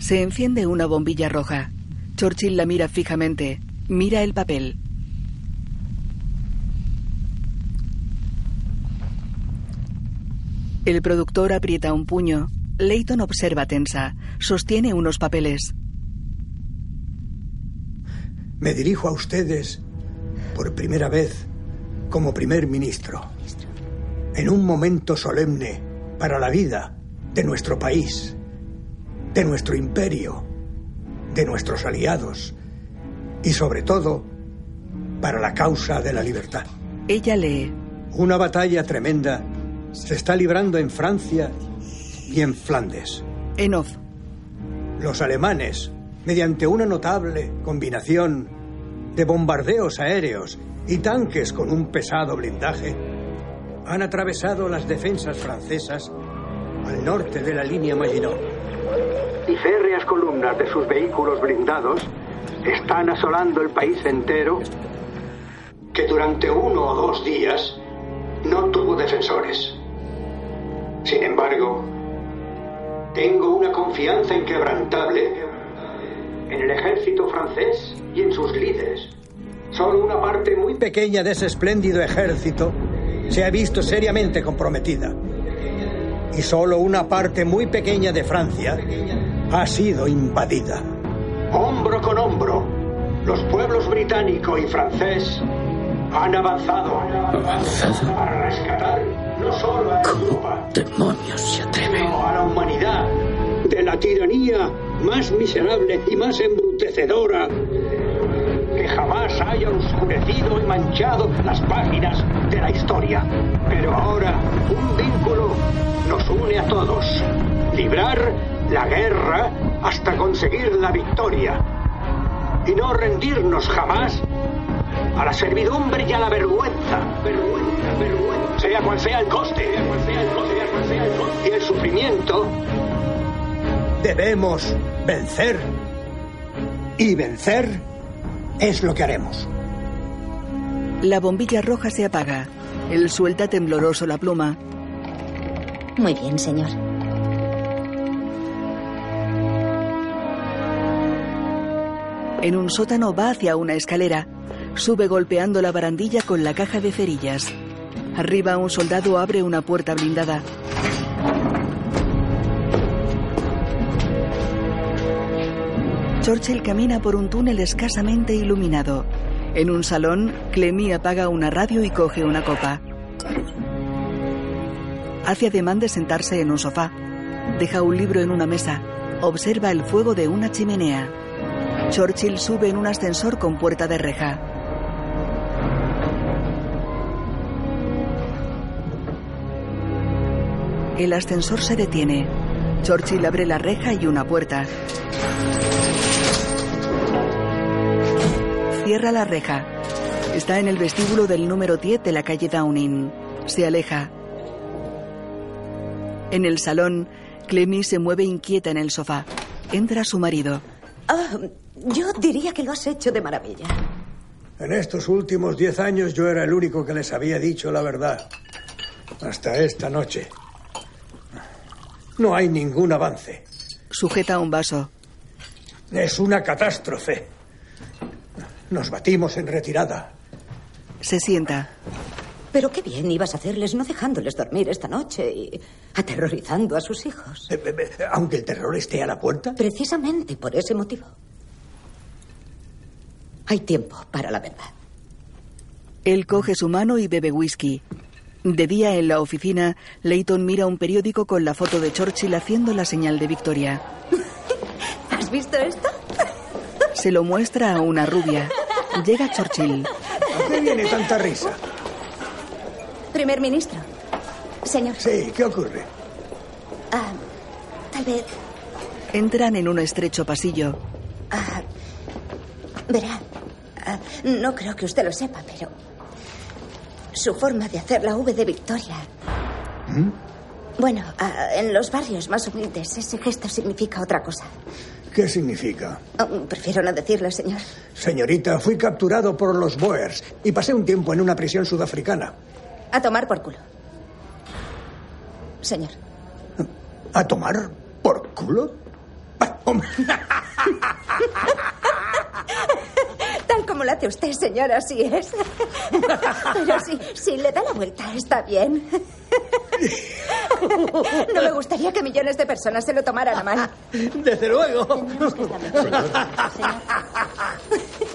Se enciende una bombilla roja. Churchill la mira fijamente. Mira el papel. El productor aprieta un puño. Leighton observa tensa. Sostiene unos papeles.
Me dirijo a ustedes por primera vez como primer ministro. En un momento solemne para la vida de nuestro país, de nuestro imperio, de nuestros aliados y sobre todo para la causa de la libertad.
Ella lee.
Una batalla tremenda se está librando en Francia y en Flandes.
En off.
Los alemanes, mediante una notable combinación de bombardeos aéreos y tanques con un pesado blindaje, han atravesado las defensas francesas al norte de la línea Maginot. Y férreas columnas de sus vehículos blindados están asolando el país entero, que durante uno o dos días no tuvo defensores. Sin embargo, tengo una confianza inquebrantable en el ejército francés y en sus líderes. Solo una parte muy pequeña de ese espléndido ejército se ha visto seriamente comprometida. Y solo una parte muy pequeña de Francia ha sido invadida. Hombro con hombro, los pueblos británico y francés han avanzado,
¿Avanzado?
para rescatar no solo a Europa,
Demonios se atreven.
sino a la humanidad de la tiranía más miserable y más embrutecedora que jamás haya oscurecido y manchado las páginas de la historia. Pero ahora un vínculo nos une a todos. Librar la guerra hasta conseguir la victoria. Y no rendirnos jamás a la servidumbre y a la vergüenza. Sea cual sea el coste. Sea cual sea el coste. Sea cual sea el coste. Y el sufrimiento. Debemos vencer. Y vencer es lo que haremos.
La bombilla roja se apaga. Él suelta tembloroso la pluma.
Muy bien, señor.
En un sótano va hacia una escalera. Sube golpeando la barandilla con la caja de cerillas. Arriba un soldado abre una puerta blindada. Churchill camina por un túnel escasamente iluminado. En un salón, Clemmy apaga una radio y coge una copa. Hace ademán de sentarse en un sofá. Deja un libro en una mesa. Observa el fuego de una chimenea. Churchill sube en un ascensor con puerta de reja. El ascensor se detiene. Churchill abre la reja y una puerta. Cierra la reja. Está en el vestíbulo del número 10 de la calle Downing. Se aleja. En el salón, Clemmy se mueve inquieta en el sofá. Entra su marido.
Ah, yo diría que lo has hecho de maravilla.
En estos últimos diez años yo era el único que les había dicho la verdad. Hasta esta noche. No hay ningún avance.
Sujeta un vaso.
Es una catástrofe. Nos batimos en retirada.
Se sienta.
Pero qué bien ibas a hacerles no dejándoles dormir esta noche y aterrorizando a sus hijos.
Eh, eh, eh, Aunque el terror esté a la puerta.
Precisamente por ese motivo. Hay tiempo para la verdad.
Él coge su mano y bebe whisky. De día en la oficina, Leighton mira un periódico con la foto de Churchill haciendo la señal de victoria.
¿Has visto esto?
Se lo muestra a una rubia. Llega Churchill.
¿A qué viene tanta risa?
Primer ministro. Señor.
Sí, ¿qué ocurre?
Ah, tal vez.
Entran en un estrecho pasillo.
Ah, verá. ah, no creo que usted lo sepa, pero. Su forma de hacer la V de Victoria. Bueno, ah, en los barrios más humildes ese gesto significa otra cosa.
¿Qué significa?
Ah, prefiero no decirlo, señor.
Señorita, fui capturado por los Boers y pasé un tiempo en una prisión sudafricana.
A tomar por culo. Señor.
¿A tomar por culo?
Tal como lo hace usted, señor, así es. Pero sí, si le da la vuelta, está bien. No me gustaría que millones de personas se lo tomaran a mal.
Desde luego.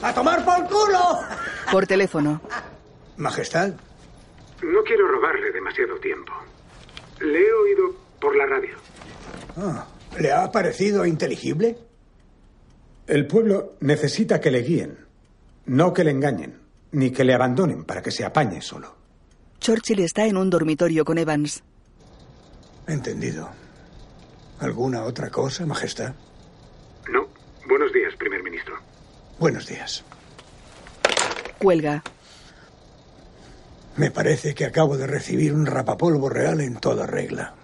¡A tomar por culo!
Por teléfono.
Majestad.
No quiero robarle demasiado tiempo. Le he oído por la radio.
Ah, ¿Le ha parecido inteligible?
El pueblo necesita que le guíen, no que le engañen, ni que le abandonen para que se apañe solo.
Churchill está en un dormitorio con Evans.
Entendido. ¿Alguna otra cosa, Majestad?
No. Buenos días, primer ministro.
Buenos días.
Cuelga.
Me parece que acabo de recibir un rapapolvo real en toda regla.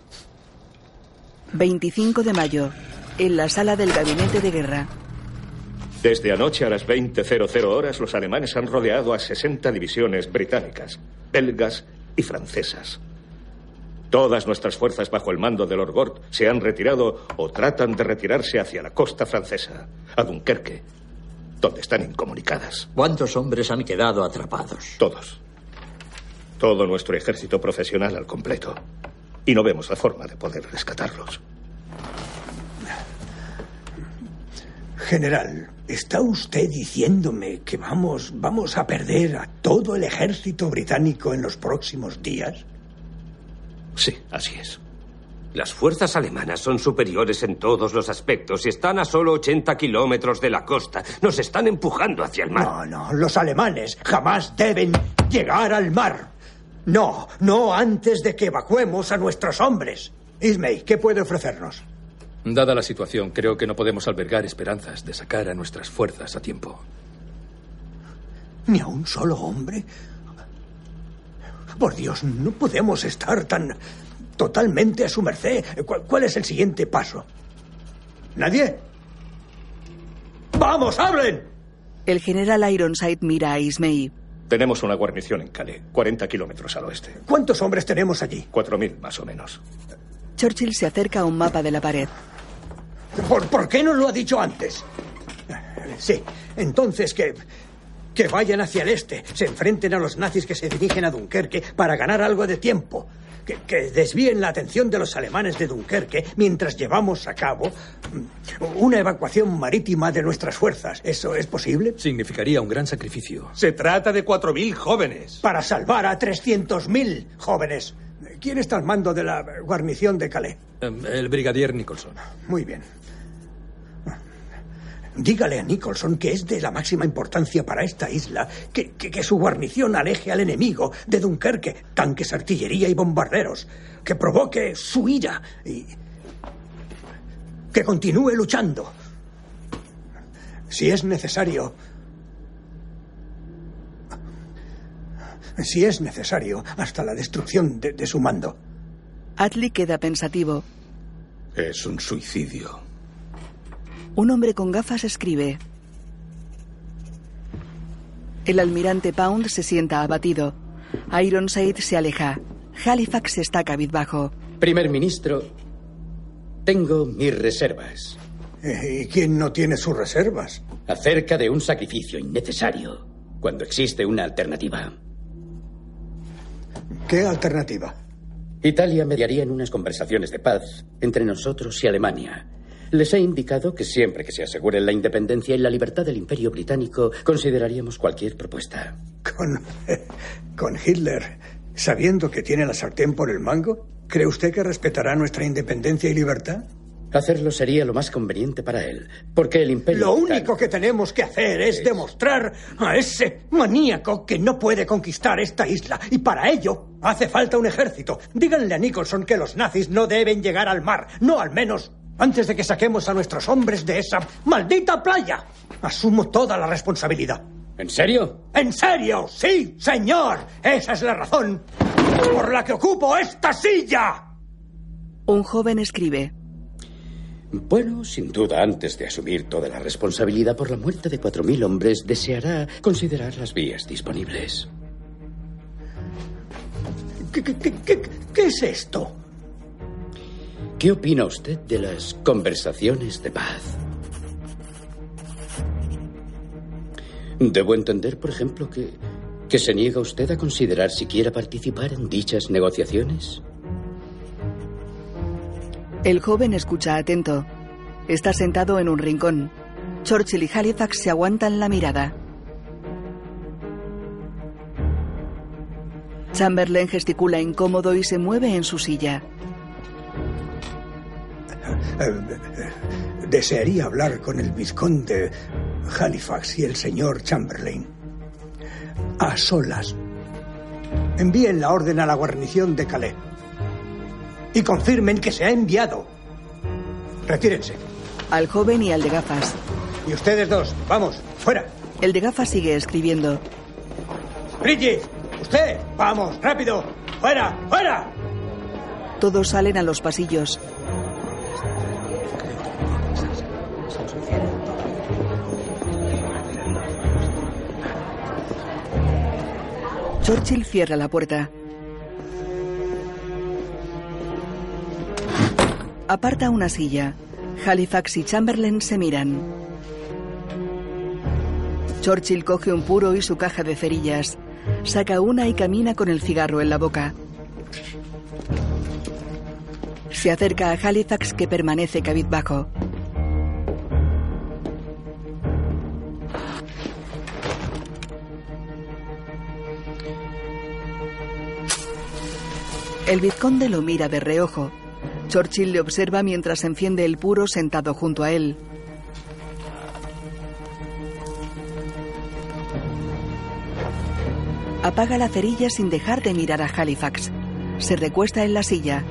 25 de mayo. En la sala del gabinete de guerra.
Desde anoche a las 20.00 horas, los alemanes han rodeado a 60 divisiones británicas, belgas y francesas. Todas nuestras fuerzas bajo el mando de Lord Gort se han retirado o tratan de retirarse hacia la costa francesa, a Dunkerque, donde están incomunicadas.
¿Cuántos hombres han quedado atrapados?
Todos. Todo nuestro ejército profesional al completo. Y no vemos la forma de poder rescatarlos.
General, ¿está usted diciéndome que vamos, vamos a perder a todo el ejército británico en los próximos días?
Sí, así es.
Las fuerzas alemanas son superiores en todos los aspectos y están a solo 80 kilómetros de la costa. Nos están empujando hacia el mar.
No, no, los alemanes jamás deben llegar al mar. No, no antes de que evacuemos a nuestros hombres. Ismay, ¿qué puede ofrecernos?
Dada la situación, creo que no podemos albergar esperanzas de sacar a nuestras fuerzas a tiempo.
¿Ni a un solo hombre? Por Dios, no podemos estar tan totalmente a su merced. ¿Cuál, cuál es el siguiente paso? ¿Nadie? ¡Vamos, hablen!
El general Ironside mira a Ismay.
Tenemos una guarnición en Calais, 40 kilómetros al oeste.
¿Cuántos hombres tenemos allí?
4.000 más o menos.
Churchill se acerca a un mapa de la pared.
¿Por, por qué no lo ha dicho antes? Sí, entonces que, que vayan hacia el este, se enfrenten a los nazis que se dirigen a Dunkerque para ganar algo de tiempo. Que, que desvíen la atención de los alemanes de Dunkerque mientras llevamos a cabo una evacuación marítima de nuestras fuerzas. ¿Eso es posible?
Significaría un gran sacrificio.
Se trata de 4.000 jóvenes.
Para salvar a 300.000 jóvenes. ¿Quién está al mando de la guarnición de Calais?
Em, El brigadier Nicholson.
Muy bien. Dígale a Nicholson que es de la máxima importancia para esta isla que, que, que su guarnición aleje al enemigo de Dunkerque, tanques, artillería y bombarderos, que provoque su ira y que continúe luchando. Si es necesario, si es necesario, hasta la destrucción de, de su mando.
Atlee queda pensativo.
Es un suicidio.
Un hombre con gafas escribe. El almirante Pound se sienta abatido. Ironside se aleja. Halifax está cabizbajo.
Primer ministro, tengo mis reservas.
¿Y quién no tiene sus reservas?
Acerca de un sacrificio innecesario, cuando existe una alternativa.
¿Qué alternativa?
Italia mediaría en unas conversaciones de paz entre nosotros y Alemania. Les he indicado que siempre que se aseguren la independencia y la libertad del imperio británico, consideraríamos cualquier propuesta.
Con, con Hitler sabiendo que tiene la sartén por el mango? ¿Cree usted que respetará nuestra independencia y libertad?
Hacerlo sería lo más conveniente para él, porque el imperio...
Lo único que tenemos que hacer es demostrar a ese maníaco que no puede conquistar esta isla, y para ello hace falta un ejército. Díganle a Nicholson que los nazis no deben llegar al mar, no al menos antes de que saquemos a nuestros hombres de esa maldita playa. Asumo toda la responsabilidad.
¿En serio?
¿En serio? Sí, señor. Esa es la razón por la que ocupo esta silla.
Un joven escribe.
Bueno, sin duda, antes de asumir toda la responsabilidad por la muerte de cuatro mil hombres, deseará considerar las vías disponibles.
¿Qué, qué, qué, qué es esto?
¿Qué opina usted de las conversaciones de paz? Debo entender, por ejemplo, que, que se niega usted a considerar siquiera participar en dichas negociaciones.
El joven escucha atento. Está sentado en un rincón. Churchill y Halifax se aguantan la mirada. Chamberlain gesticula incómodo y se mueve en su silla.
Desearía hablar con el vizconde Halifax y el señor Chamberlain. A solas. Envíen la orden a la guarnición de Calais. Y confirmen que se ha enviado. Retírense.
Al joven y al de gafas.
Y ustedes dos, vamos, fuera.
El de gafas sigue escribiendo.
Bridget, usted, vamos, rápido. Fuera, fuera.
Todos salen a los pasillos. Churchill cierra la puerta. Aparta una silla. Halifax y Chamberlain se miran. Churchill coge un puro y su caja de cerillas. Saca una y camina con el cigarro en la boca. Se acerca a Halifax que permanece cabizbajo. El vizconde lo mira de reojo. Churchill le observa mientras enciende el puro sentado junto a él. Apaga la cerilla sin dejar de mirar a Halifax. Se recuesta en la silla.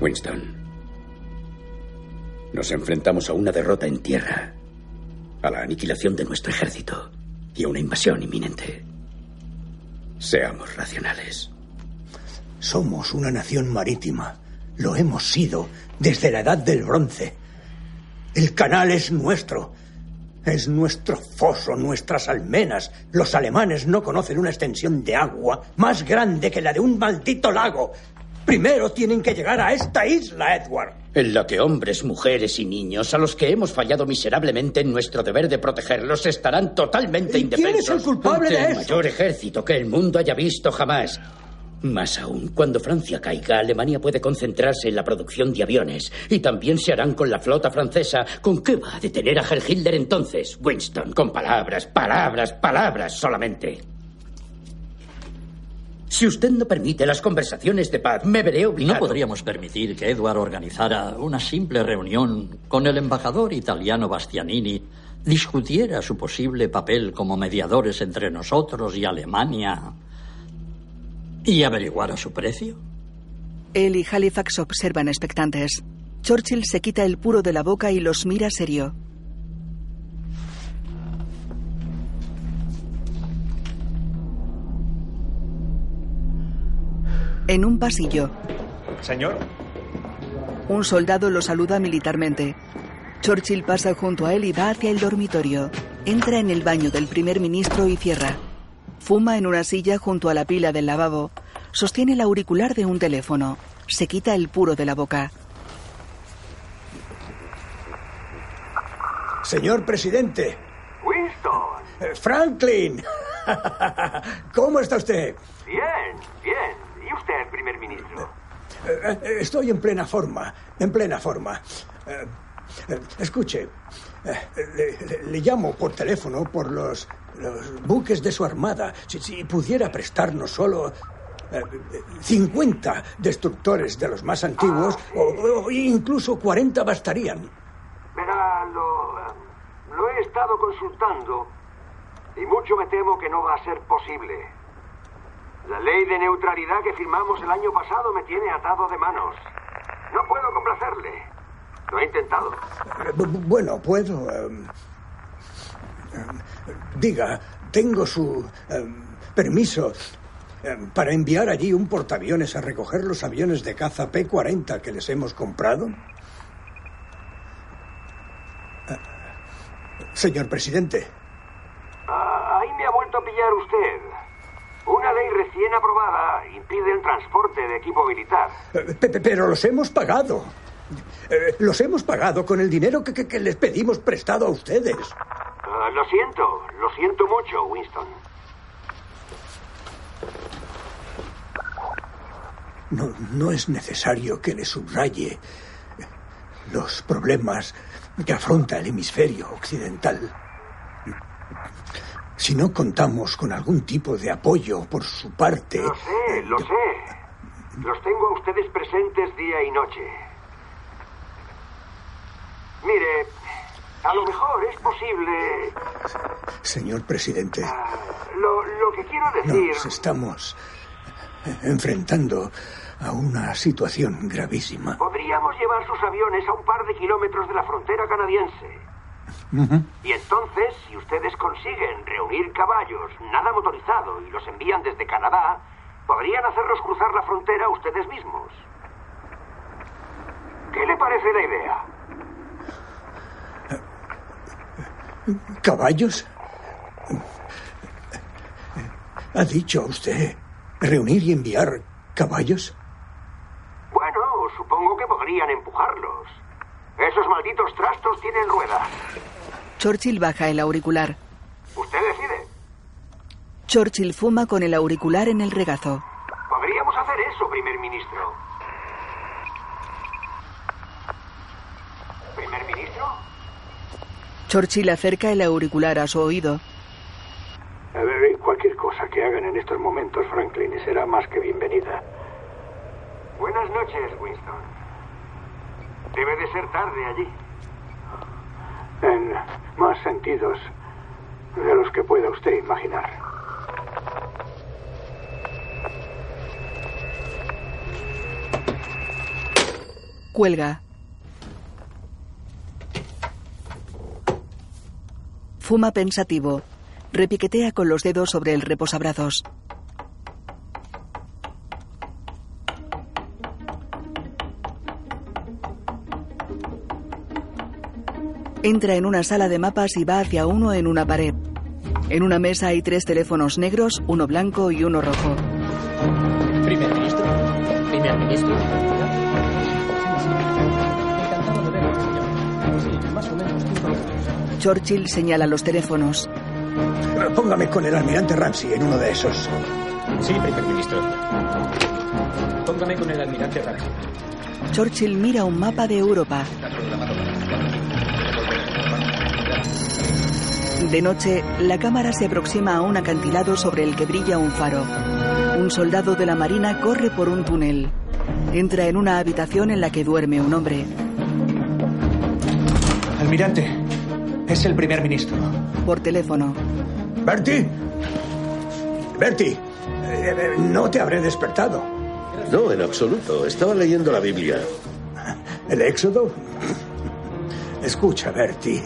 Winston, nos enfrentamos a una derrota en tierra, a la aniquilación de nuestro ejército y a una invasión inminente. Seamos racionales.
Somos una nación marítima. Lo hemos sido desde la edad del bronce. El canal es nuestro. Es nuestro foso, nuestras almenas. Los alemanes no conocen una extensión de agua más grande que la de un maldito lago. Primero tienen que llegar a esta isla, Edward.
En la que hombres, mujeres y niños, a los que hemos fallado miserablemente en nuestro deber de protegerlos, estarán totalmente
¿Y
indefensos.
quién es el culpable
ante
de
el
eso?
mayor ejército que el mundo haya visto jamás. Más aún, cuando Francia caiga, Alemania puede concentrarse en la producción de aviones. Y también se harán con la flota francesa. ¿Con qué va a detener a Herr Hitler entonces, Winston? Con palabras, palabras, palabras solamente. Si usted no permite las conversaciones de paz, me veré obligado.
¿No podríamos permitir que Edward organizara una simple reunión con el embajador italiano Bastianini, discutiera su posible papel como mediadores entre nosotros y Alemania y averiguara su precio?
Él y Halifax observan expectantes. Churchill se quita el puro de la boca y los mira serio. En un pasillo,
Señor,
un soldado lo saluda militarmente. Churchill pasa junto a él y va hacia el dormitorio. Entra en el baño del primer ministro y cierra. Fuma en una silla junto a la pila del lavabo. Sostiene el auricular de un teléfono. Se quita el puro de la boca.
Señor presidente.
Winston.
Eh, Franklin. ¿Cómo está usted?
Bien, bien. ¿Y usted, primer ministro?
Eh, eh, Estoy en plena forma, en plena forma. Eh, eh, Escuche, le, le- le llamo por teléfono por los, los buques de su armada. Si, si pudiera prestarnos solo eh, 50 destructores de los más antiguos, o, o incluso 40 bastarían.
Verá, lo, eh, lo he estado consultando y mucho me temo que no va a ser posible. La ley de neutralidad que firmamos el año pasado me tiene atado de manos. No puedo complacerle. Lo he intentado.
Eh, bu- bu- Bueno, puedo. em, em, diga, tengo su em, permiso para enviar allí un portaaviones a recoger los aviones de caza P-40 que les hemos comprado. Eh, Señor presidente,
Ah, ahí me ha vuelto a pillar usted. Una ley recién aprobada impide el transporte de equipo militar.
eh, pe- pe- pero los hemos pagado. Eh, los hemos pagado con el dinero que, que- que les pedimos prestado a ustedes.
Ah, lo siento, lo siento mucho, Winston.
No, no es necesario que le subraye los problemas que afronta el hemisferio occidental. Si no contamos con algún tipo de apoyo por su parte,
Lo sé, lo sé. Los tengo a ustedes presentes día y noche. Mire, a lo mejor es posible...
señor presidente,
Lo, lo que quiero decir...
nos estamos enfrentando a una situación gravísima.
Podríamos llevar sus aviones a un par de kilómetros de la frontera canadiense. Y entonces, si ustedes consiguen reunir caballos, nada motorizado, y los envían desde Canadá, podrían hacerlos cruzar la frontera ustedes mismos. ¿Qué le parece la idea?
¿Caballos? ¿Ha dicho usted reunir y enviar caballos?
Bueno, supongo que podrían empujarlos. Esos malditos trastos tienen ruedas.
Churchill baja el auricular.
Usted decide.
Churchill fuma con el auricular en el regazo.
Podríamos hacer eso, primer ministro. ¿Primer ministro?
Churchill acerca el auricular a su oído.
A ver, cualquier cosa que hagan en estos momentos, Franklin, será más que bienvenida.
Buenas noches, Winston. Debe de ser tarde allí.
En más sentidos de los que pueda usted imaginar.
Cuelga. Fuma pensativo. Repiquetea con los dedos sobre el reposabrazos. Entra en una sala de mapas y va hacia uno en una pared. En una mesa hay tres teléfonos negros, uno blanco y uno rojo.
Primer ministro. Primer ministro.
Churchill señala los teléfonos.
Póngame con el almirante Ramsey en uno de esos.
Sí, primer ministro. Póngame con el almirante Ramsey.
Churchill mira un mapa de Europa. De noche, la cámara se aproxima a un acantilado sobre el que brilla un faro. Un soldado de la Marina corre por un túnel. Entra en una habitación en la que duerme un hombre.
Almirante, es el primer ministro.
Por teléfono.
Bertie. Bertie, eh, eh, no te habré despertado.
No, en absoluto. Estaba leyendo la Biblia.
¿El éxodo? Escucha, Bertie.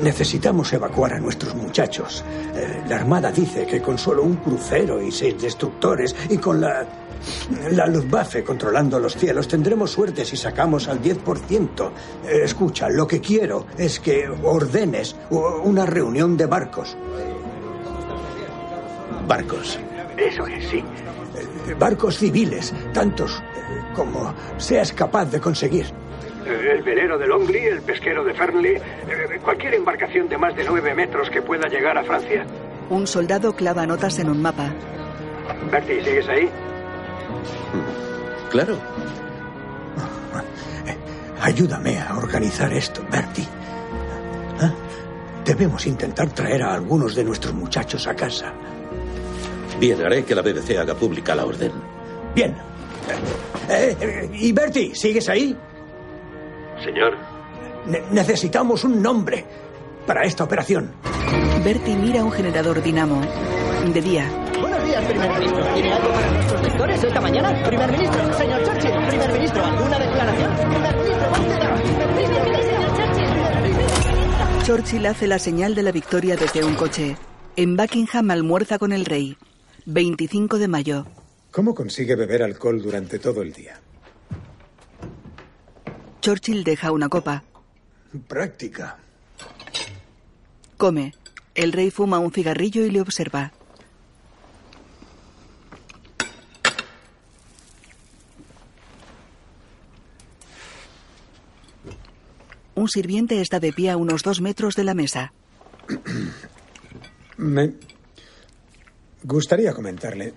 Necesitamos evacuar a nuestros muchachos. Eh, la Armada dice que con solo un crucero y seis destructores y con la, la Luftwaffe controlando los cielos tendremos suerte si sacamos al 10%. Eh, escucha, lo que quiero es que ordenes una reunión de barcos.
Barcos.
Eso es, sí. Eh, Barcos civiles, tantos eh, como seas capaz de conseguir.
El velero de Longley, el pesquero de Fernley, eh, cualquier embarcación de más de nueve metros que pueda llegar a Francia.
Un soldado clava notas en un mapa.
Bertie, ¿sigues ahí?
Claro.
Ayúdame a organizar esto, Bertie. Debemos intentar traer a algunos de nuestros muchachos a casa.
Bien, haré que la BBC haga pública la orden.
Bien. Eh, eh, ¿Y Bertie, sigues ahí?
Señor.
Ne- necesitamos un nombre para esta operación.
Bertie mira un generador dinamo. De día.
Buenos días, primer ministro. ¿Tiene algo para nuestros lectores esta mañana? Primer ministro, señor Churchill. Primer ministro, ¿alguna declaración? Primer ministro, búsqueda. Primer ministro, señor Churchill.
Churchill hace la señal de la victoria desde un coche. En Buckingham almuerza con el rey. 25 de mayo.
¿Cómo consigue beber alcohol durante todo el día?
Churchill deja una copa.
Práctica.
Come. El rey fuma un cigarrillo y le observa. Un sirviente está de pie a unos dos metros de la mesa.
Me gustaría comentarle.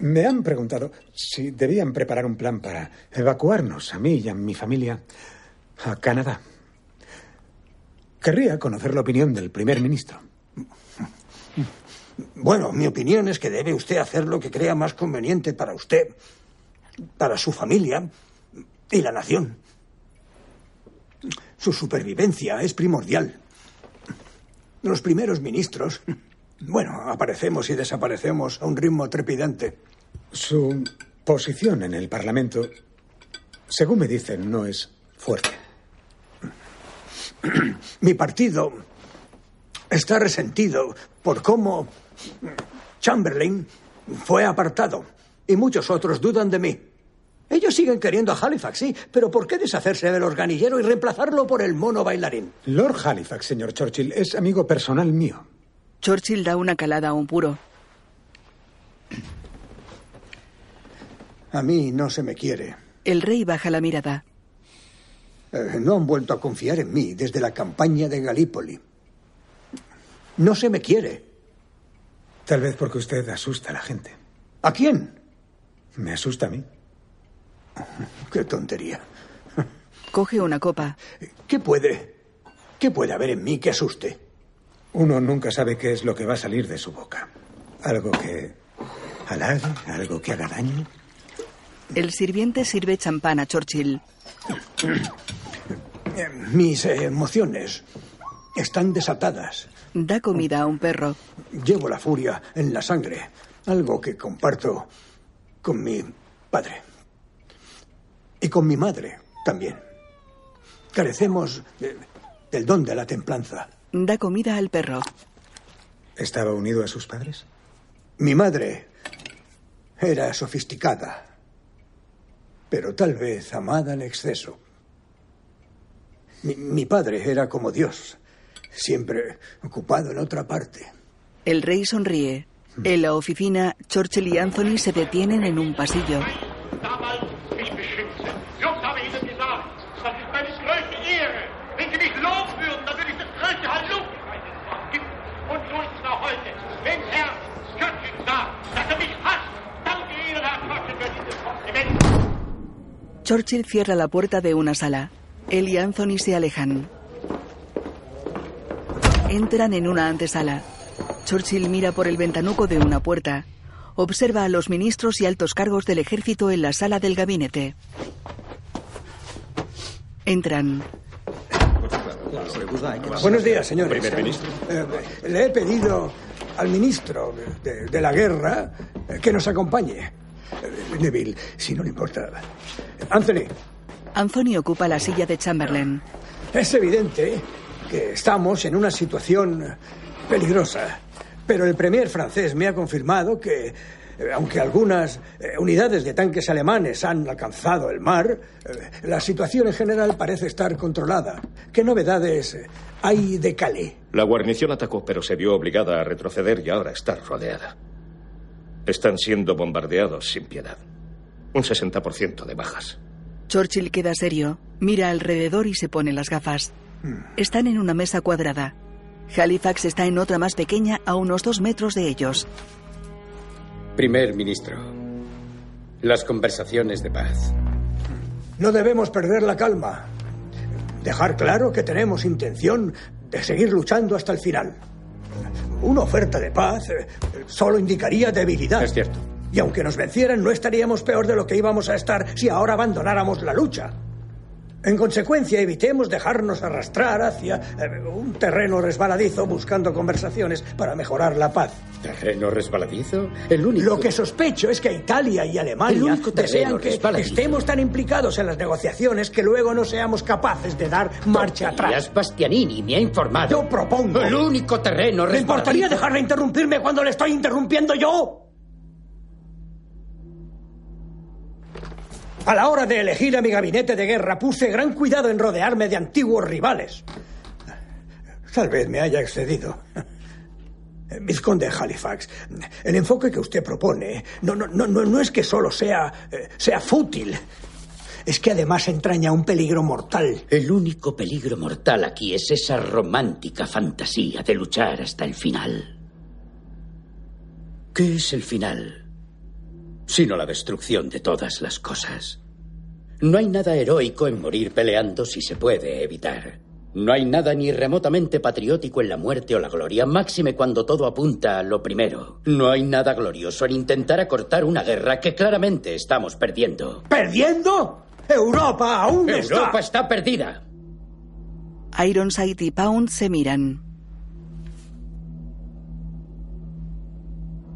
Me han preguntado si debían preparar un plan para evacuarnos, a mí y a mi familia, a Canadá. Querría conocer la opinión del primer ministro.
Bueno, mi opinión es que debe usted hacer lo que crea más conveniente para usted, para su familia y la nación. Su supervivencia es primordial. Los primeros ministros, bueno, aparecemos y desaparecemos a un ritmo trepidante.
Su posición en el Parlamento, según me dicen, no es fuerte.
Mi partido está resentido por cómo Chamberlain fue apartado y muchos otros dudan de mí. Ellos siguen queriendo a Halifax, sí, pero ¿por qué deshacerse del organillero y reemplazarlo por el mono bailarín?
Lord Halifax, señor Churchill, es amigo personal mío.
Churchill da una calada a un puro.
A mí no se me quiere.
El rey baja la mirada.
Eh, no han vuelto a confiar en mí desde la campaña de Galípoli. No se me quiere.
Tal vez porque usted asusta a la gente.
¿A quién?
Me asusta a mí.
Qué tontería.
Coge una copa.
¿Qué puede? ¿Qué puede haber en mí que asuste?
Uno nunca sabe qué es lo que va a salir de su boca. Algo que halague, algo que haga daño.
El sirviente sirve champán a Churchill.
Eh, Mis emociones están desatadas.
Da comida a un perro.
Llevo la furia en la sangre, algo que comparto con mi padre. Y con mi madre también. Carecemos de- del don de la templanza.
Da comida al perro.
¿Estaba unido a sus padres?
Mi madre era sofisticada, pero tal vez amada en exceso. Mi, mi padre era como Dios, siempre ocupado en otra parte.
El rey sonríe. En la oficina, Churchill y Anthony se detienen en un pasillo.
Churchill
cierra la puerta de una sala. Él y Anthony se alejan. Entran en una antesala. Churchill mira por el ventanuco de una puerta. Observa a los ministros y altos cargos del ejército en la sala del gabinete. Entran.
Buenos días, señores.
Primer ministro.
Eh, le he pedido al ministro de, de la guerra eh, que nos acompañe. Neville, si no le importa. Anthony,
Anthony ocupa la silla de Chamberlain.
es evidente que estamos en una situación peligrosa. Pero el premier francés me ha confirmado que, eh, aunque algunas eh, unidades de tanques alemanes han alcanzado el mar, eh, la situación en general parece estar controlada. ¿Qué novedades hay de Calais?
La guarnición atacó, pero se vio obligada a retroceder y ahora está rodeada. Están siendo bombardeados sin piedad. Un 60% de bajas.
Churchill queda serio, mira alrededor y se pone las gafas. Están en una mesa cuadrada. Halifax está en otra más pequeña a unos dos metros de ellos.
Primer ministro, las conversaciones de paz.
No debemos perder la calma. Dejar claro que tenemos intención de seguir luchando hasta el final. Una oferta de paz eh, solo indicaría debilidad.
Es cierto.
Y aunque nos vencieran, no estaríamos peor de lo que íbamos a estar si ahora abandonáramos la lucha. En consecuencia, evitemos dejarnos arrastrar hacia eh, un terreno resbaladizo buscando conversaciones para mejorar la paz.
¿Terreno resbaladizo? El único...
Lo que sospecho es que Italia y Alemania desean que
resbaladizo.
estemos tan implicados en las negociaciones que luego no seamos capaces de dar marcha atrás.
Tonterías, Bastianini me ha informado.
Yo propongo.
El único terreno
¿Le importaría
resbaladizo...
dejar de interrumpirme cuando le estoy interrumpiendo yo? A la hora de elegir a mi gabinete de guerra puse gran cuidado en rodearme de antiguos rivales. Tal vez me haya excedido. Vizconde de Halifax, el enfoque que usted propone no, no, no, no no es que solo sea, eh, sea fútil, es que además entraña un peligro mortal.
El único peligro mortal aquí es esa romántica fantasía de luchar hasta el final. ¿Qué es el final? Sino la destrucción de todas las cosas. No hay nada heroico en morir peleando si se puede evitar. No hay nada ni remotamente patriótico en la muerte o la gloria, máxime cuando todo apunta a lo primero. No hay nada glorioso en intentar acortar una guerra que claramente estamos perdiendo.
¿Perdiendo? Europa aún está.
Europa está perdida.
Ironside y Pound se miran.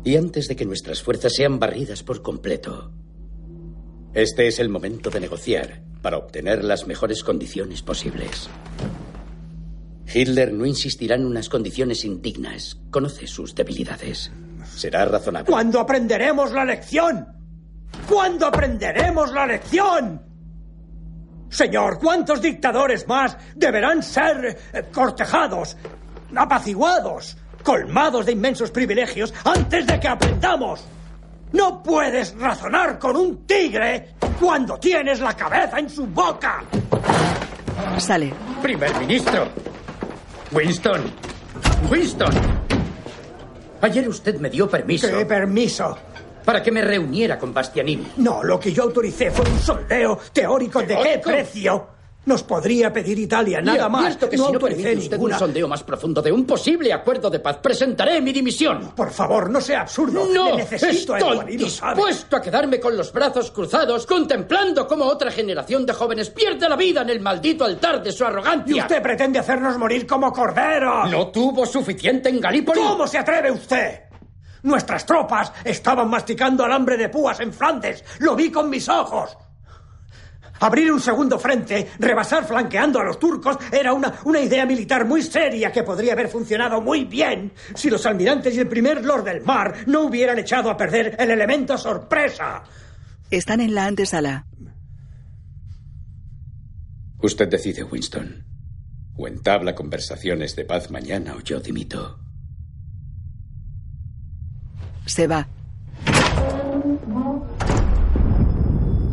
Y antes de que nuestras fuerzas sean barridas por completo, este es el momento de negociar para obtener las mejores condiciones posibles. Hitler no insistirá en unas condiciones indignas. Conoce sus debilidades. Será razonable.
¿Cuándo aprenderemos la lección? ¿Cuándo aprenderemos la lección? Señor, ¿cuántos dictadores más deberán ser eh, cortejados, apaciguados, colmados de inmensos privilegios antes de que aprendamos? No puedes razonar con un tigre cuando tienes la cabeza en su boca.
Sale.
Primer ministro. Winston. Winston. Ayer usted me dio permiso.
¿Qué permiso?
Para que me reuniera con Bastianini.
No, lo que yo autoricé fue un sondeo teórico de qué precio nos podría pedir Italia, nada más.
que si no permite usted
ninguna.
un sondeo más profundo de un posible acuerdo de paz, presentaré mi dimisión.
Por favor, no sea absurdo.
No,
Le necesito,
estoy
sabe.
dispuesto a quedarme con los brazos cruzados, contemplando cómo otra generación de jóvenes pierde la vida en el maldito altar de su arrogancia.
Y usted pretende hacernos morir como corderos.
¿No tuvo suficiente en Galípoli?
¿Cómo se atreve usted? Nuestras tropas estaban masticando alambre de púas en Flandes. Lo vi con mis ojos. Abrir un segundo frente, rebasar flanqueando a los turcos, era una, una idea militar muy seria que podría haber funcionado muy bien si los almirantes y el primer lord del mar no hubieran echado a perder el elemento sorpresa.
Están en la antesala.
Usted decide, Winston. O entabla conversaciones de paz mañana o yo dimito.
Se va.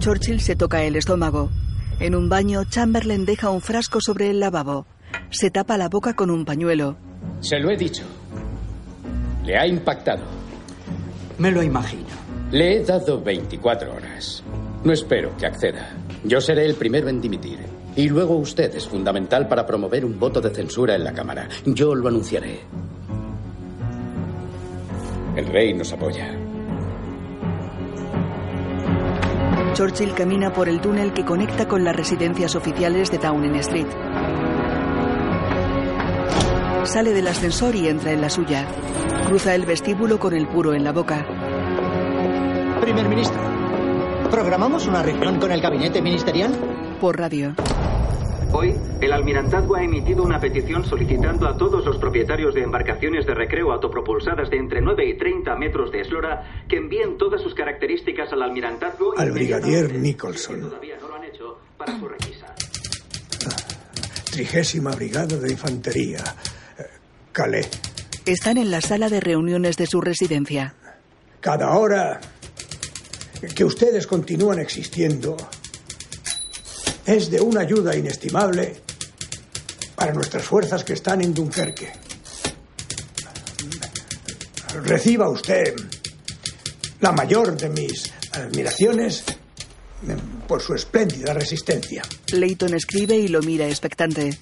Churchill se toca el estómago. En un baño, Chamberlain deja un frasco sobre el lavabo. Se tapa la boca con un pañuelo.
Se lo he dicho. Le ha impactado.
Me lo imagino.
Le he dado 24 horas. No espero que acceda. Yo seré el primero en dimitir. Y luego usted es fundamental para promover un voto de censura en la Cámara. Yo lo anunciaré. El rey nos apoya.
Churchill camina por el túnel que conecta con las residencias oficiales de Downing Street. Sale del ascensor y entra en la suya. Cruza el vestíbulo con el puro en la boca.
Primer ministro, ¿programamos una reunión con el gabinete ministerial?
Por radio.
Hoy, el almirantazgo ha emitido una petición solicitando a todos los propietarios de embarcaciones de recreo autopropulsadas de entre 9 y 30 metros de eslora que envíen todas sus características al almirantazgo.
Al brigadier Nicholson,
Todavía no lo han hecho para su requisa.
trigésima brigada de infantería, eh, Calais.
Están en la sala de reuniones de su residencia.
Cada hora que ustedes continúan existiendo es de una ayuda inestimable para nuestras fuerzas que están en Dunkerque. Reciba usted la mayor de mis admiraciones eh, por su espléndida resistencia.
Leighton escribe y lo mira expectante.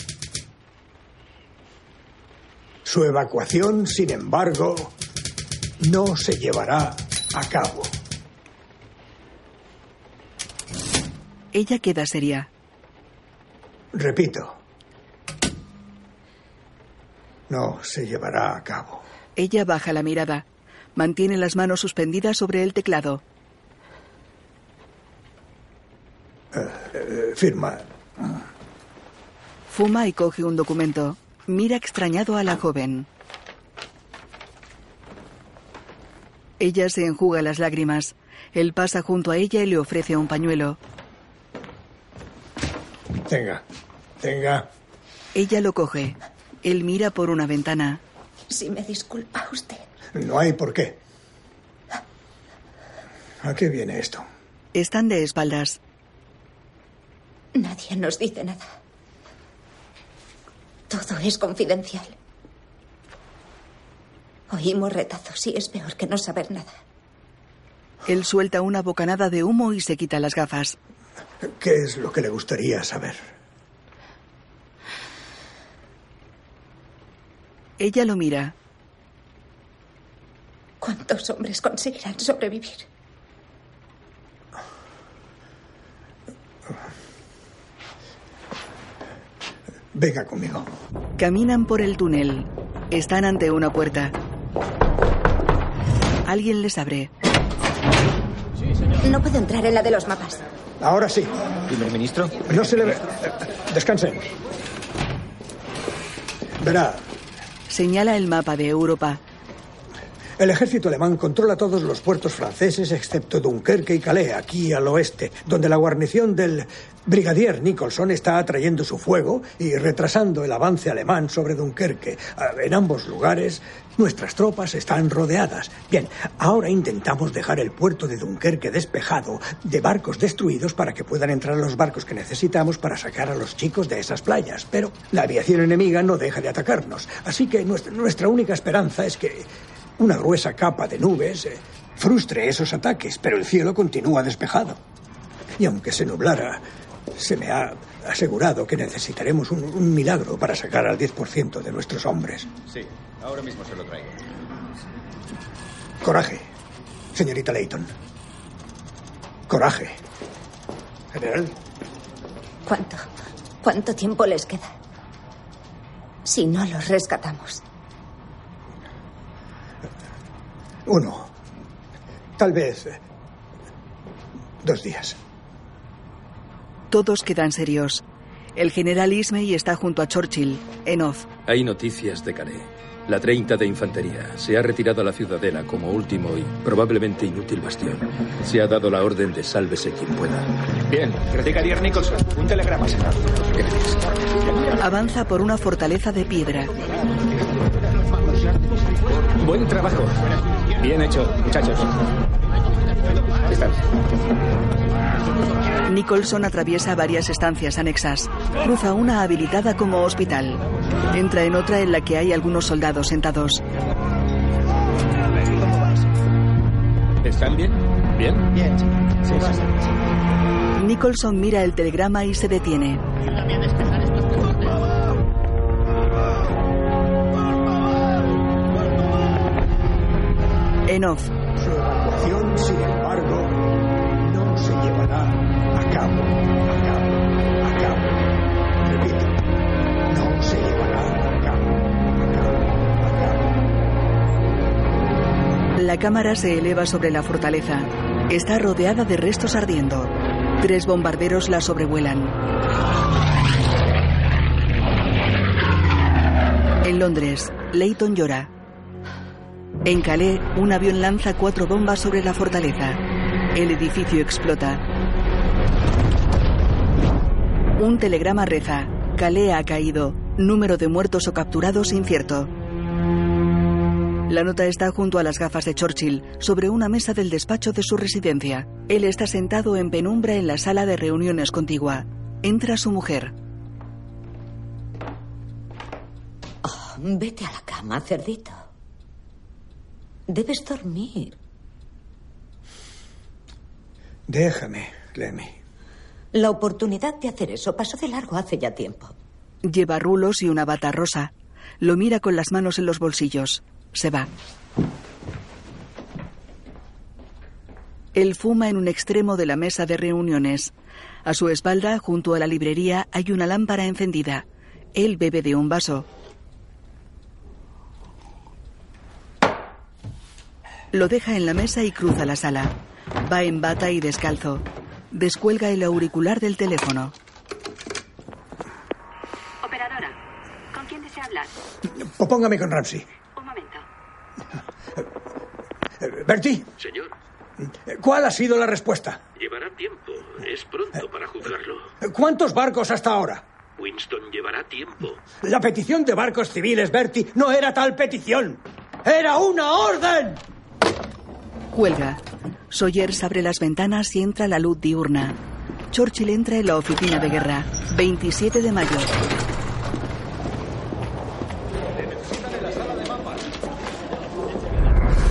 Su evacuación, sin embargo, no se llevará a cabo.
Ella queda seria.
Repito, no se llevará a cabo.
Ella baja la mirada. Mantiene las manos suspendidas sobre el teclado.
Eh, eh, firma.
Fuma y coge un documento. Mira extrañado a la joven. Ella se enjuga las lágrimas. Él pasa junto a ella y le ofrece un pañuelo.
Tenga, tenga.
Ella lo coge. Él mira por una ventana.
Si me disculpa usted.
No hay por qué. ¿A qué viene esto?
Están de espaldas.
Nadie nos dice nada. Todo es confidencial. Oímos retazos y es peor que no saber nada.
Él suelta una bocanada de humo y se quita las gafas.
¿Qué es lo que le gustaría saber?
Ella lo mira.
¿Cuántos hombres conseguirán sobrevivir?
Venga conmigo.
Caminan por el túnel. Están ante una puerta. Alguien les abre.
No puedo entrar en la de los mapas.
Ahora sí.
Primer ministro.
No se le ve. Descansen. Verá,
Señala el mapa de Europa.
El ejército alemán controla todos los puertos franceses excepto Dunkerque y Calais, aquí al oeste, donde la guarnición del brigadier Nicholson está atrayendo su fuego y retrasando el avance alemán sobre Dunkerque. Ah, En ambos lugares, nuestras tropas están rodeadas. Bien, ahora intentamos dejar el puerto de Dunkerque despejado de barcos destruidos para que puedan entrar los barcos que necesitamos para sacar a los chicos de esas playas. Pero la aviación enemiga no deja de atacarnos. Así que nuestra, nuestra única esperanza es que una gruesa capa de nubes eh, frustre esos ataques, pero el cielo continúa despejado. Y aunque se nublara, se me ha asegurado que necesitaremos un, un milagro para sacar al 10% de nuestros hombres.
Sí, ahora mismo se lo traigo.
Coraje, señorita Leighton. Coraje. General,
¿Cuánto? ¿Cuánto tiempo les queda? Si no los rescatamos.
Uno. Tal vez eh, dos días.
Todos quedan serios. El general Ismay está junto a Churchill, en off.
Hay noticias de Calais. La 30 de infantería se ha retirado a la ciudadela como último y probablemente inútil bastión. Se ha dado la orden de sálvese quien pueda.
Bien, Brigadier Nicholson, un telegrama, señor.
Avanza por una fortaleza de piedra.
Buen trabajo. Bien hecho, muchachos. Están.
Nicholson atraviesa varias estancias anexas. Cruza una habilitada como hospital. Entra en otra en la que hay algunos soldados sentados.
¿Están bien? ¿Bien?
Bien, sí.
Nicholson mira el telegrama y se detiene. En off,
Su evacuación, sin embargo, no se llevará a cabo. A cabo. A cabo. Repito, no se llevará a cabo. A cabo. A cabo.
la cámara se eleva sobre la fortaleza. Está rodeada de restos ardiendo. Tres bombarderos la sobrevuelan. En Londres, Leighton llora. En Calais, un avión lanza cuatro bombas sobre la fortaleza. El edificio explota. Un telegrama reza. Calais ha caído. Número de muertos o capturados incierto. La nota está junto a las gafas de Churchill, sobre una mesa del despacho de su residencia. Él está sentado en penumbra en la sala de reuniones contigua. Entra su mujer.
Oh, vete a la cama, cerdito. Debes dormir.
Déjame, Lemmy.
La oportunidad de hacer eso pasó de largo hace ya tiempo.
Lleva rulos y una bata rosa. Lo mira con las manos en los bolsillos. Se va. Él fuma en un extremo de la mesa de reuniones. A su espalda, junto a la librería, hay una lámpara encendida. Él bebe de un vaso. Lo deja en la mesa y cruza la sala. Va en bata y descalzo. Descuelga el auricular del teléfono.
Operadora, ¿con quién desea hablar?
Póngame con Ramsey.
Un momento.
Eh, Bertie,
Señor,
¿cuál ha sido la respuesta?
llevará tiempo. Es pronto para juzgarlo.
¿Cuántos barcos hasta ahora?
Winston llevará tiempo.
La petición de barcos civiles, Bertie, no era tal petición. ¡Era una orden!
Cuelga. Sawyers abre las ventanas y entra la luz diurna. Churchill entra en la oficina de guerra. 27 de mayo.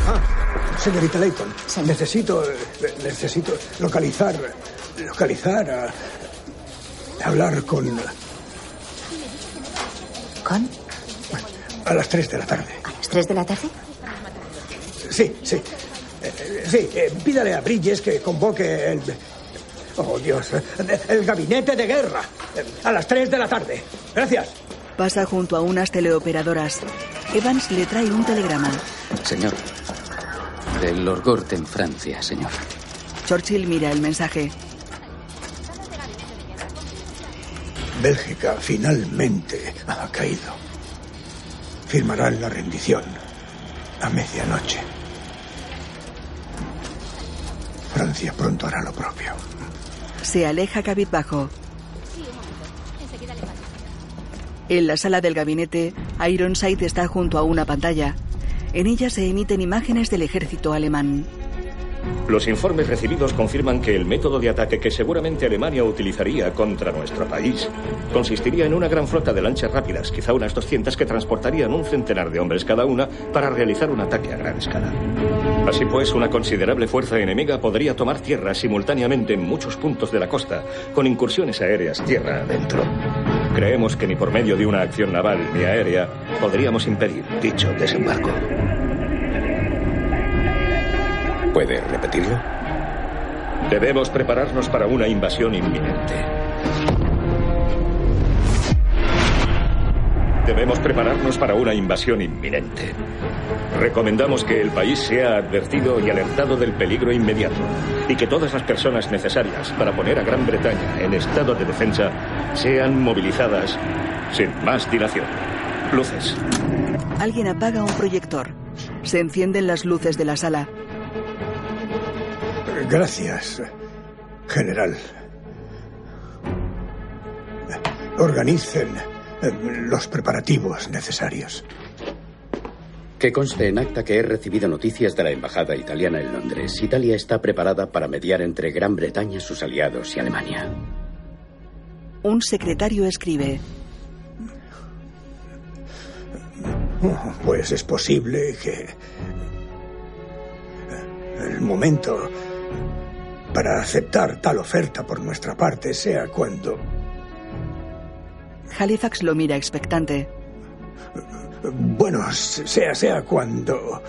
Ah, señorita Layton, necesito, eh, necesito localizar, localizar, a, hablar con,
¿Con?
a las 3 de la tarde.
¿A las 3 de la tarde?
Sí, sí. Eh, sí, eh, pídale a Bridges que convoque el... Oh, Dios. El gabinete de guerra. eh, A las 3 de la tarde. Gracias.
Pasa junto a unas teleoperadoras. Evans le trae un telegrama.
Señor. Del Lord Gort en Francia, señor.
Churchill mira el mensaje.
Bélgica finalmente ha caído. Firmarán la rendición a medianoche. Francia pronto hará lo propio.
Se aleja cabizbajo. En la sala del gabinete, Ironside está junto a una pantalla. En ella se emiten imágenes del ejército alemán.
Los informes recibidos confirman que el método de ataque que seguramente Alemania utilizaría contra nuestro país consistiría en una gran flota de lanchas rápidas, quizá unas 200 que transportarían un centenar de hombres cada una para realizar un ataque a gran escala. Así pues, una considerable fuerza enemiga podría tomar tierra simultáneamente en muchos puntos de la costa, con incursiones aéreas tierra adentro. Creemos que ni por medio de una acción naval ni aérea podríamos impedir dicho desembarco.
¿Puede repetirlo?
Debemos prepararnos para una invasión inminente. Debemos prepararnos para una invasión inminente. Recomendamos que el país sea advertido y alertado del peligro inmediato y que todas las personas necesarias para poner a Gran Bretaña en estado de defensa sean movilizadas sin más dilación. Luces.
Alguien apaga un proyector. Se encienden las luces de la sala.
Gracias, general. Organicen eh, los preparativos necesarios.
Que conste en acta que he recibido noticias de la embajada italiana en Londres. Italia está preparada para mediar entre Gran Bretaña, sus aliados y Alemania.
Un secretario escribe.
Pues es posible que el momento para aceptar tal oferta por nuestra parte sea cuando
Halifax lo mira expectante.
Bueno, sea, sea cuando.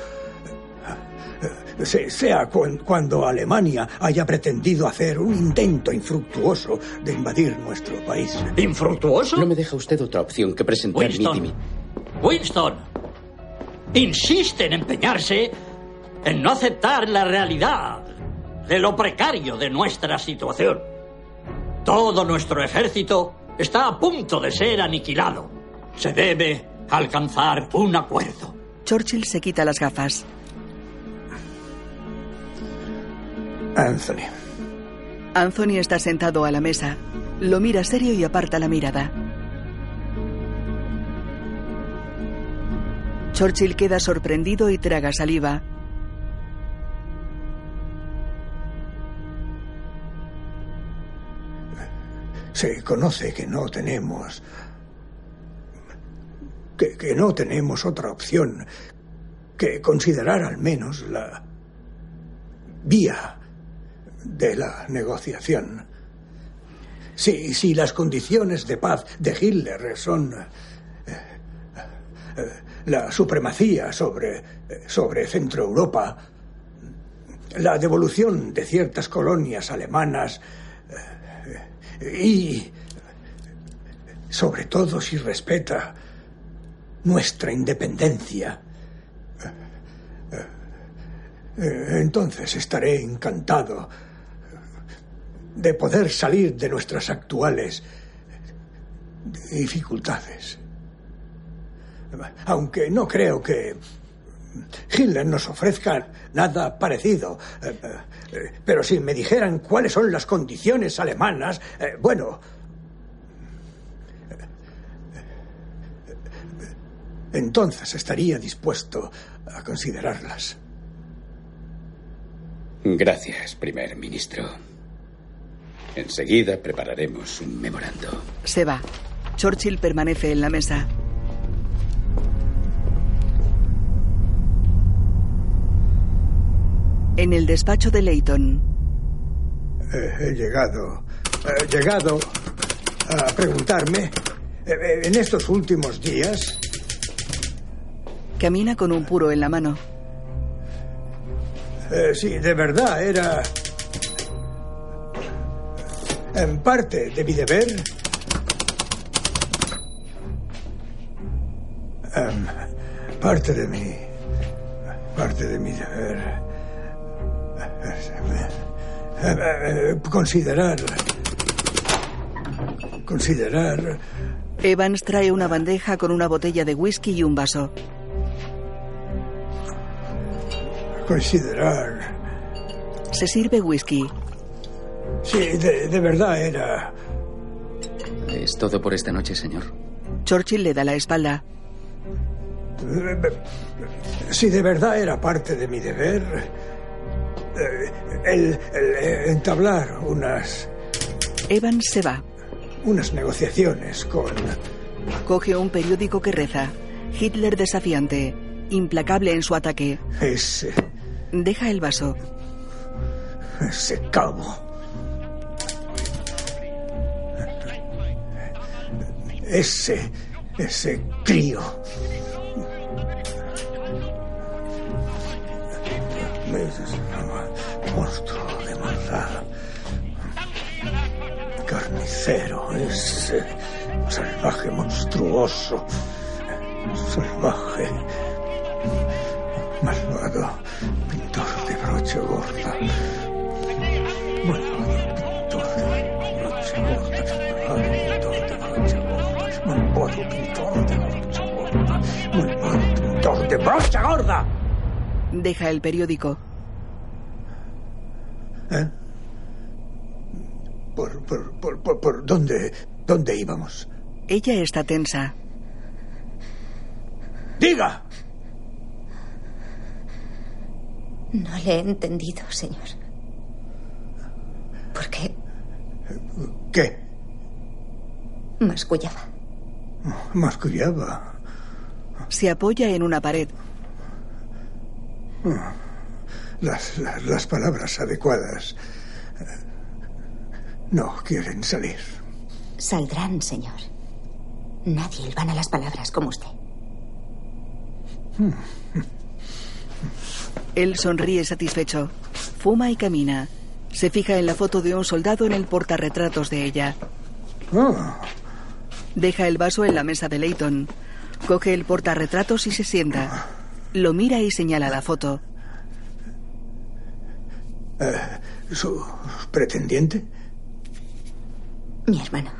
se- Sea cuan- cuando Alemania haya pretendido hacer un intento infructuoso de invadir nuestro país.
¿Infructuoso?
No me deja usted otra opción que presentar mi
Winston. Winston, insiste en empeñarse en no aceptar la realidad de lo precario de nuestra situación. Todo nuestro ejército está a punto de ser aniquilado. Se debe alcanzar un acuerdo.
Churchill se quita las gafas.
Anthony.
Anthony está sentado a la mesa. Lo mira serio y aparta la mirada. Churchill queda sorprendido y traga saliva.
Se conoce que no tenemos. Que, que no tenemos otra opción que considerar al menos la vía de la negociación. Si, si las condiciones de paz de Hitler son eh, eh, la supremacía sobre, sobre Centro Europa, la devolución de ciertas colonias alemanas y, sobre todo, si respeta nuestra independencia, entonces estaré encantado de poder salir de nuestras actuales dificultades. Aunque no creo que Hitler nos ofrezca nada parecido. Eh, eh, pero si me dijeran cuáles son las condiciones alemanas, eh, bueno... Entonces estaría dispuesto a considerarlas.
Gracias, primer ministro. Enseguida prepararemos un memorando.
Se va. Churchill permanece en la mesa. En el despacho de Leighton.
he llegado. He llegado a preguntarme. Eh, eh, en estos últimos días.
Camina con un puro en la mano.
Eh, sí, de verdad era en parte de mi deber. Em, parte de mi. Parte de mi deber. Considerar. Considerar.
Evans trae una bandeja con una botella de whisky y un vaso.
Considerar.
Se sirve whisky.
Sí, de, verdad era.
¿Es todo por esta noche, señor?
Churchill le da la espalda.
Si de verdad era parte de mi deber, eh, el, entablar unas...
Evans se va.
Unas negociaciones con...
Coge un periódico que reza. Hitler desafiante, implacable en su ataque.
Ese...
Deja el vaso.
Ese cabo. Ese, ese crío. Monstruo de maldad. Carnicero, ese salvaje monstruoso. Salvaje. Malvado. Pintor de broche gorda. Malvado pintor de broche gorda. Malvado pintor de broche gorda. Malvado pintor de brocha gorda. Malvado pintor de brocha gorda.
Deja el periódico.
¿Eh? ¿Por, por, por, por, por dónde, dónde íbamos?
Ella está tensa.
¡Diga!
No le he entendido, señor. ¿Por qué?
¿Qué?
Mascullaba.
Mascullaba.
Se apoya en una pared.
Las, las, las palabras adecuadas no quieren salir.
Saldrán, señor. Nadie van a las palabras como usted.
Él sonríe satisfecho. Fuma y camina. Se fija en la foto de un soldado en el portarretratos de ella.
Ah.
Deja el vaso en la mesa de Leighton. Coge el portarretratos y se sienta. Lo mira y señala la foto.
Eh, ¿Su pretendiente?
Mi hermano.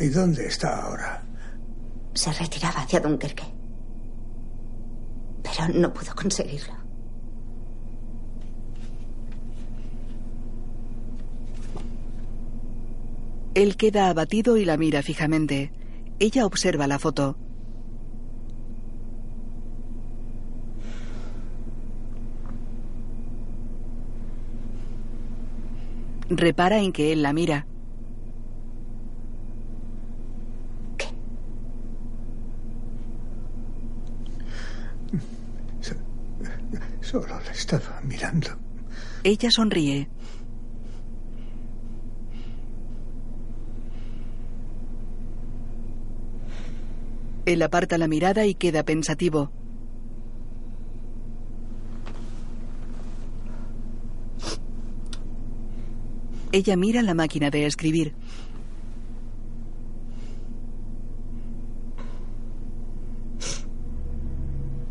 ¿Y dónde está ahora?
Se retiraba hacia Dunkerque. Pero no pudo conseguirlo.
Él queda abatido y la mira fijamente. Ella observa la foto. Repara en que él la mira.
¿Qué?
Solo le estaba mirando.
Ella sonríe. Él aparta la mirada y queda pensativo. Ella mira la máquina de escribir.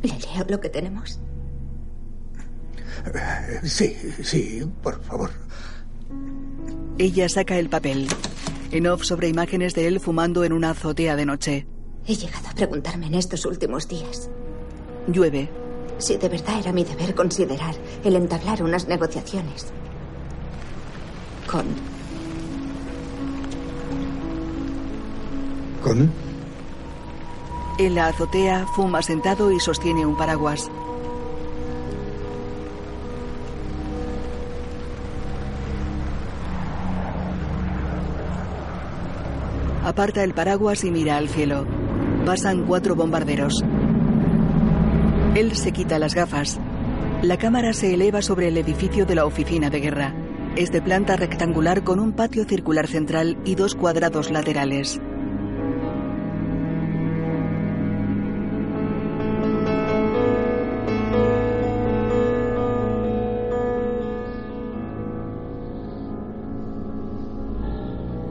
¿Le leo lo que tenemos?
Sí, sí, por favor.
Ella saca el papel. En off sobre imágenes de él fumando en una azotea de noche.
He llegado a preguntarme en estos últimos días
Llueve.
si de verdad era mi deber considerar el entablar unas negociaciones con
¿Con?
En la azotea fuma sentado y sostiene un paraguas. Aparta el paraguas y mira al cielo. Pasan cuatro bombarderos. Él se quita las gafas. La cámara se eleva sobre el edificio de la oficina de guerra. Es de planta rectangular con un patio circular central y dos cuadrados laterales.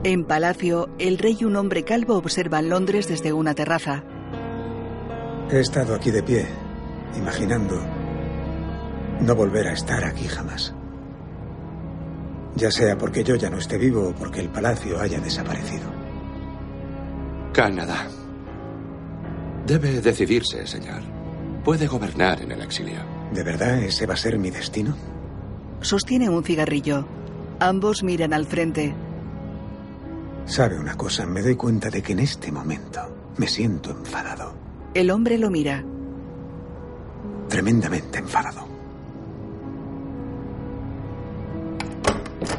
En Palacio, el rey y un hombre calvo observan Londres desde una terraza.
He estado aquí de pie, imaginando no volver a estar aquí jamás. Ya sea porque yo ya no esté vivo o porque el palacio haya desaparecido.
Canadá. Debe decidirse, señor. Puede gobernar en el exilio.
¿De verdad ese va a ser mi destino?
Sostiene un cigarrillo. Ambos miran al frente.
Sabe una cosa, me doy cuenta de que en este momento me siento enfadado.
El hombre lo mira.
Tremendamente enfadado.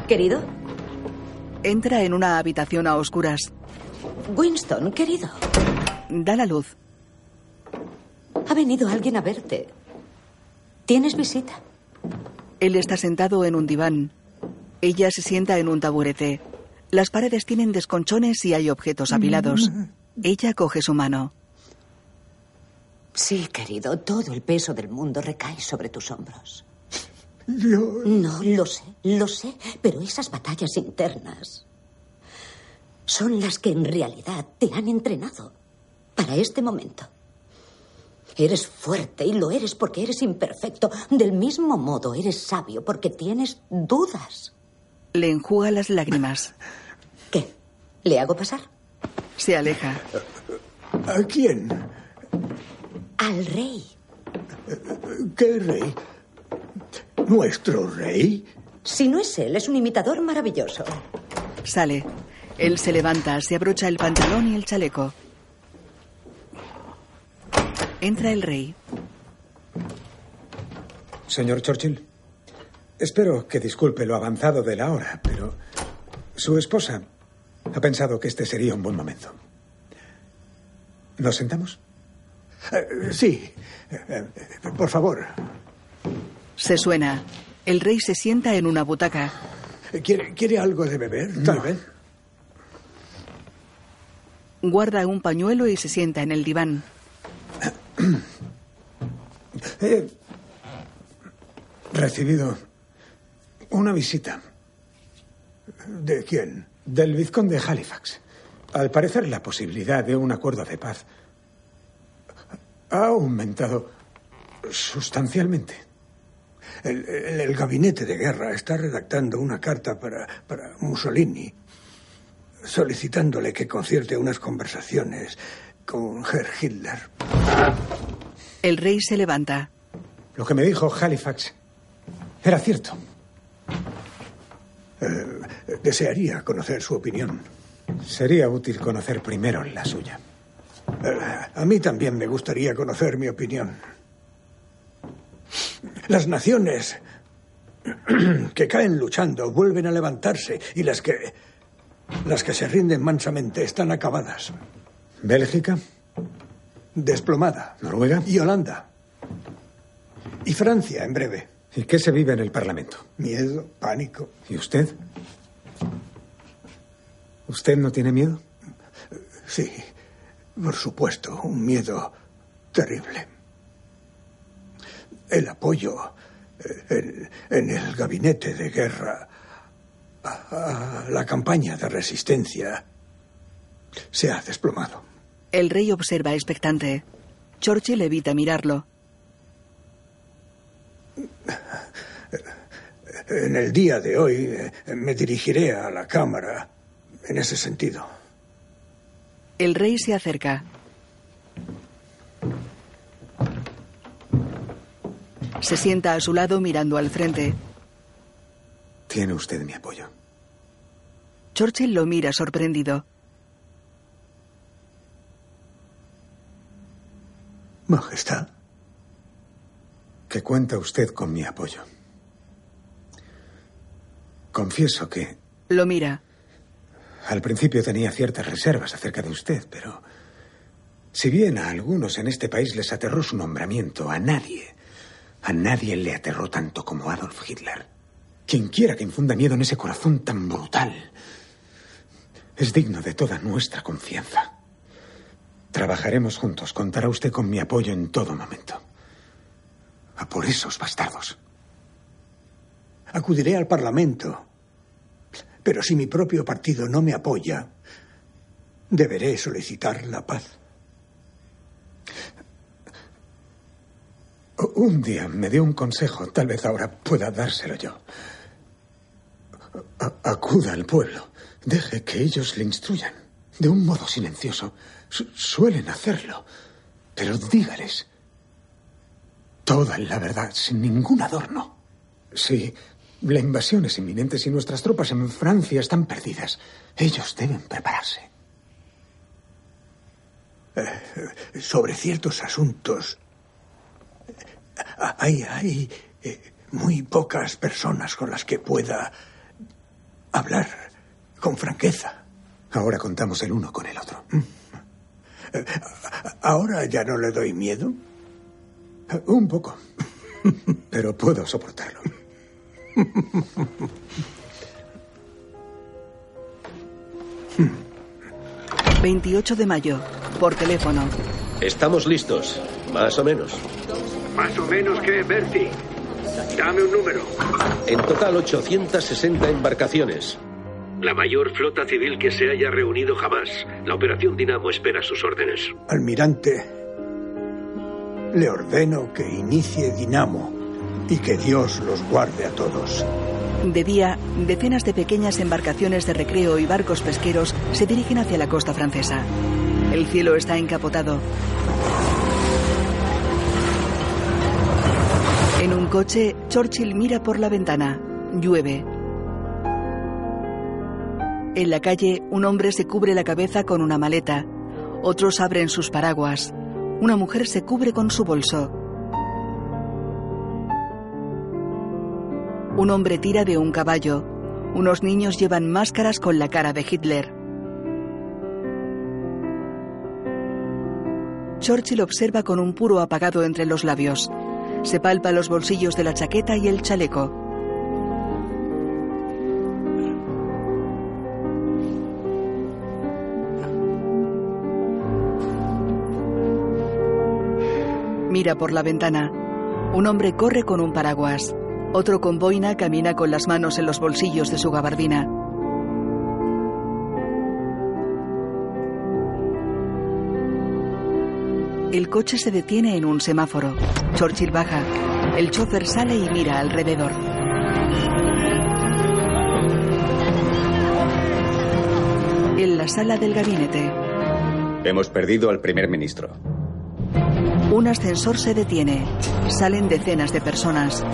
Querido,
Entra en una habitación a oscuras.
Winston, querido,
Da la luz.
ha venido alguien a verte. ¿Tienes visita?
Él está sentado en un diván. Ella se sienta en un taburete. Las paredes tienen desconchones y hay objetos apilados. Ella coge su mano.
Sí, querido, todo el peso del mundo recae sobre tus hombros.
Yo...
No, lo sé, lo sé, pero esas batallas internas son las que en realidad te han entrenado para este momento. Eres fuerte y lo eres porque eres imperfecto. Del mismo modo, eres sabio porque tienes dudas.
Le enjuga las lágrimas.
¿Qué? ¿Le hago pasar?
Se aleja.
¿A quién?
Al rey.
¿Qué rey? ¿Nuestro rey?
Si no es él, es un imitador maravilloso.
Sale. Él se levanta, se abrocha el pantalón y el chaleco. Entra el rey.
Señor Churchill, espero que disculpe lo avanzado de la hora, pero su esposa ha pensado que este sería un buen momento. ¿Nos sentamos?
Eh, sí. Eh, eh, por favor.
Se suena. El rey se sienta en una butaca.
¿Quiere, ¿Quiere algo de beber? Tal
No.
vez.
Guarda un pañuelo y se sienta en el diván.
He recibido una visita.
¿De quién?
Del vizconde de Halifax. Al parecer, la posibilidad de un acuerdo de paz ha aumentado sustancialmente.
El, el- el gabinete de guerra está redactando una carta para, para Mussolini, solicitándole que concierte unas conversaciones con Herr Hitler.
El rey se levanta.
Lo que me dijo Halifax era cierto.
Eh, desearía conocer su opinión.
Sería útil conocer primero la suya.
Eh, a mí también me gustaría conocer mi opinión. Las naciones que caen luchando vuelven a levantarse y las que las que se rinden mansamente están acabadas.
¿Bélgica?
Desplomada.
¿Noruega?
Y Holanda. Y Francia en breve.
¿Y qué se vive en el Parlamento?
Miedo, pánico.
¿Y usted? ¿Usted no tiene miedo?
Sí. Por supuesto, un miedo terrible. El apoyo eh, en, en el gabinete de guerra a, a la campaña de resistencia se ha desplomado.
El rey observa expectante. Churchill evita mirarlo.
En el día de hoy eh, me dirigiré a la Cámara en ese sentido.
El rey se acerca. Se sienta a su lado mirando al frente.
Tiene usted mi apoyo.
Churchill lo mira sorprendido.
Majestad.
Que cuenta usted con mi apoyo. Confieso que
Lo mira.
al principio tenía ciertas reservas acerca de usted, pero si bien a algunos en este país les aterró su nombramiento, a nadie, a nadie le aterró tanto como Adolf Hitler. Quien quiera que infunda miedo en ese corazón tan brutal es digno de toda nuestra confianza. Trabajaremos juntos. Contará usted con mi apoyo en todo momento. A por esos bastardos.
Acudiré al Parlamento. Pero si mi propio partido no me apoya, deberé solicitar la paz.
Un día me dio un consejo, tal vez ahora pueda dárselo yo. Acuda al pueblo, deje que ellos le instruyan, de un modo silencioso. Su- suelen hacerlo, pero dígales toda la verdad, sin ningún adorno. Sí, la invasión es inminente si nuestras tropas en Francia están perdidas. Ellos deben prepararse.
Eh, sobre ciertos asuntos hay, hay eh, muy pocas personas con las que pueda hablar con franqueza.
Ahora contamos el uno con el otro.
Eh, ¿Ahora ya no le doy miedo?
Un poco. Pero puedo soportarlo.
28 de mayo. Por teléfono.
Estamos listos, más o menos.
Más o menos que Bertie. Dame un número.
En total 860 embarcaciones. La mayor flota civil que se haya reunido jamás. La Operación Dinamo espera sus órdenes.
Almirante, le ordeno que inicie Dinamo y que Dios los guarde a todos.
De día, decenas de pequeñas embarcaciones de recreo y barcos pesqueros se dirigen hacia la costa francesa. El cielo está encapotado. En un coche, Churchill mira por la ventana. Llueve. En la calle, un hombre se cubre la cabeza con una maleta. Otros abren sus paraguas. Una mujer se cubre con su bolso. Un hombre tira de un caballo. Unos niños llevan máscaras con la cara de Hitler. Churchill observa con un puro apagado entre los labios. Se palpa los bolsillos de la chaqueta y el chaleco. Mira por la ventana. Un hombre corre con un paraguas. Otro con boina camina con las manos en los bolsillos de su gabardina. El coche se detiene en un semáforo. Churchill baja. El chofer sale y mira alrededor. En la sala del gabinete,
Hemos perdido al primer ministro.
un ascensor se detiene. Salen decenas de personas.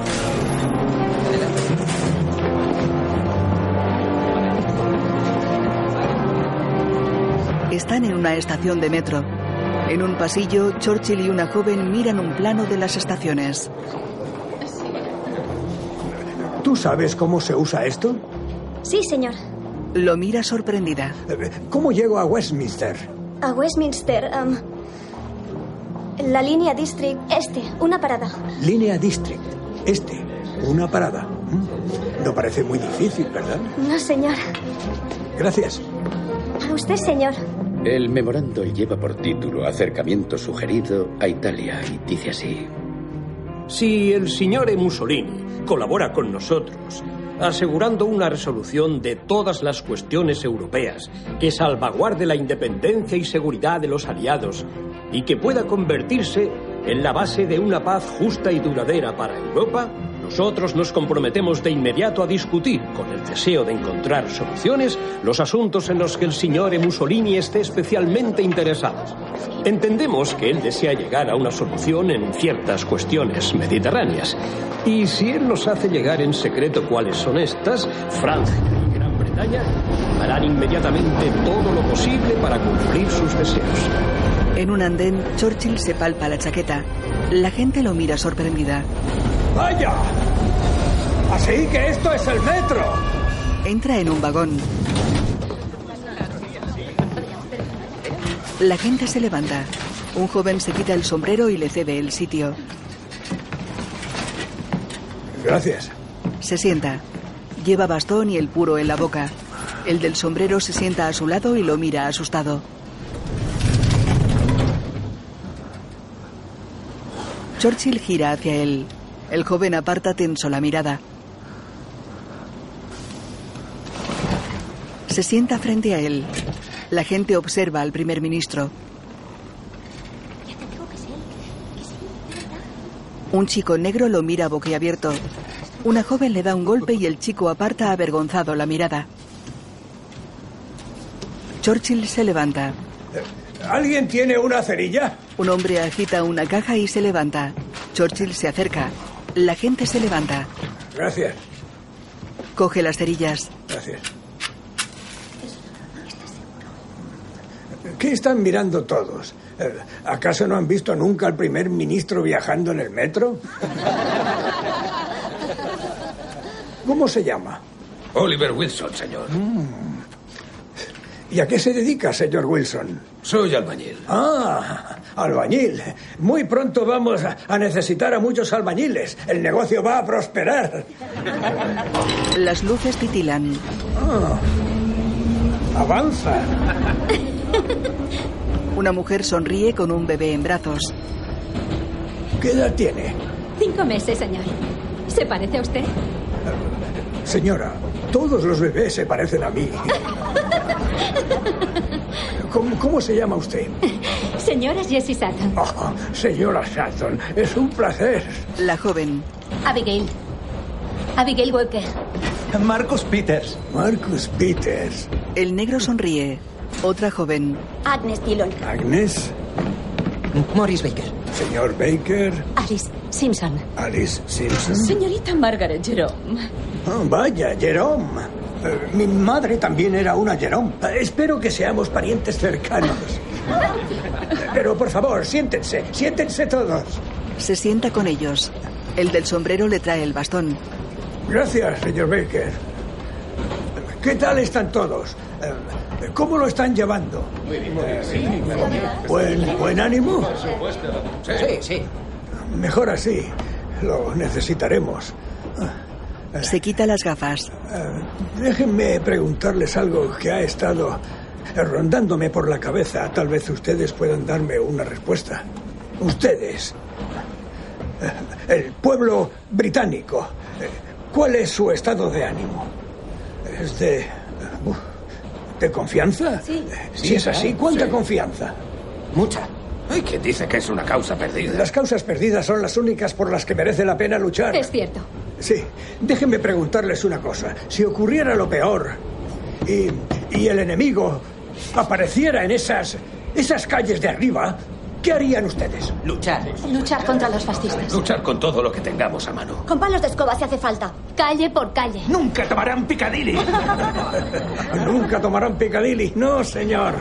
Están en una estación de metro. En un pasillo, Churchill y una joven miran un plano de las estaciones.
¿Tú sabes cómo se usa esto?
Sí, señor.
Lo mira sorprendida.
¿Cómo llego a Westminster?
A Westminster. am, la línea District Este, una parada.
Línea District. Este. Una parada. ¿Mm? No parece muy difícil, ¿verdad?
No, señor.
Gracias.
A usted, señor.
El memorando lleva por título Acercamiento sugerido a Italia y dice así.
Si el signore Mussolini colabora con nosotros, asegurando una resolución de todas las cuestiones europeas que salvaguarde la independencia y seguridad de los aliados y que pueda convertirse en la base de una paz justa y duradera para Europa, nosotros nos comprometemos de inmediato a discutir, con el deseo de encontrar soluciones, los asuntos en los que el señor Mussolini esté especialmente interesado. Entendemos que él desea llegar a una solución en ciertas cuestiones mediterráneas. Y si él nos hace llegar en secreto cuáles son estas, Francia y Gran Bretaña harán inmediatamente todo lo posible para cumplir sus deseos.
En un andén, Churchill se palpa la chaqueta. La gente lo mira sorprendida.
¡Vaya! Así que esto es el metro.
Entra en un vagón. La gente se levanta. Un joven se quita el sombrero y le cede el sitio.
Gracias.
Se sienta. Lleva bastón y el puro en la boca. El del sombrero se sienta a su lado y lo mira asustado. Churchill gira hacia él. El joven aparta tenso la mirada. Se sienta frente a él. La gente observa al primer ministro. Un chico negro lo mira boquiabierto. Una joven le da un golpe y el chico aparta avergonzado la mirada. Churchill se levanta.
¿Alguien tiene una cerilla?
Un hombre agita una caja y se levanta. Churchill se acerca. La gente se levanta.
Gracias.
Coge las cerillas.
Gracias. ¿Qué están mirando todos? ¿Acaso no han visto nunca al primer ministro viajando en el metro? ¿Cómo se llama?
Oliver Wilson, señor.
¿Y a qué se dedica, señor Wilson?
Soy albañil.
Ah, albañil. Muy pronto vamos a- necesitar a muchos albañiles. El negocio va a prosperar.
Las luces titilan.
Ah, avanza.
Una mujer sonríe con un bebé en brazos.
¿Qué edad tiene?
Cinco meses, señor. ¿Se parece a usted?
Señora, todos los bebés se parecen a mí. ¿Cómo, cómo se llama usted?
Señora Jessie Sutton.
Ah, señora Sutton, es un placer.
La joven.
Abigail. Abigail Walker.
Marcus Peters. Marcus Peters.
El negro sonríe. Otra joven.
Agnes Dillon.
Agnes.
Morris Baker.
Señor Baker.
Alice Simpson.
Alice Simpson.
Señorita Margaret Jerome.
Ah, vaya, Jerome. Eh, mi madre también era una Jerome. Eh, espero que seamos parientes cercanos. Pero por favor, siéntense, siéntense todos.
Se sienta con ellos. El del sombrero le trae el bastón.
Gracias, señor Baker. ¿Qué tal están todos? Eh, ¿Cómo lo están llevando? ¿Buen, buen ánimo?
Sí, sí.
Mejor así. Lo necesitaremos.
Se quita las gafas.
Eh, déjenme preguntarles algo que ha estado rondándome por la cabeza. Tal vez ustedes puedan darme una respuesta. Ustedes, eh, el pueblo británico, eh, ¿cuál es su estado de ánimo? ¿Es de... ¿De confianza?
Sí.
Si es así, ¿cuánta
Sí.
confianza?
Mucha. Hay quien dice que es una causa perdida.
Las causas perdidas son las únicas por las que merece la pena luchar.
Es cierto.
Sí, déjenme preguntarles una cosa. Si ocurriera lo peor y, y el enemigo apareciera en esas, esas calles de arriba, ¿qué harían ustedes?
Luchar.
Luchar contra los fascistas.
Luchar con todo lo que tengamos a mano.
Con palos de escoba si hace falta.
Calle por calle.
Nunca tomarán Piccadilly.
Nunca tomarán Piccadilly. No, señor.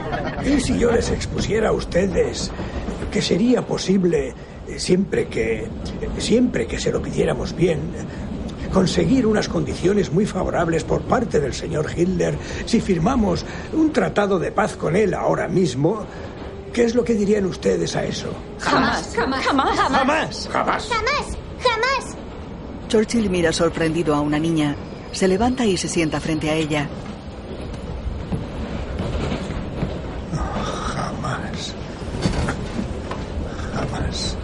¿Y si yo les expusiera a ustedes que sería posible, siempre que, siempre que se lo pidiéramos bien, conseguir unas condiciones muy favorables por parte del señor Hitler si firmamos un tratado de paz con él ahora mismo? ¿Qué es lo que dirían ustedes a eso?
Jamás, jamás, jamás,
jamás,
jamás.
Jamás, jamás.
Churchill mira sorprendido a una niña. Se levanta y se sienta frente a ella. jamás. Jamás.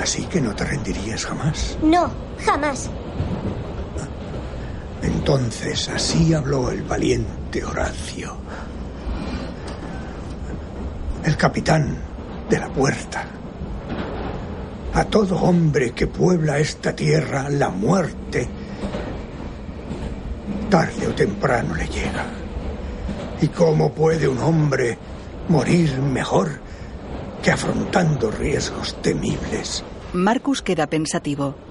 Así que no te rendirías jamás.
No jamás.
Entonces así habló el valiente Horacio. El capitán de la puerta. A todo hombre que puebla esta tierra, la muerte, tarde o temprano le llega. ¿Y cómo puede un hombre morir mejor que afrontando riesgos temibles?
Marcus queda pensativo.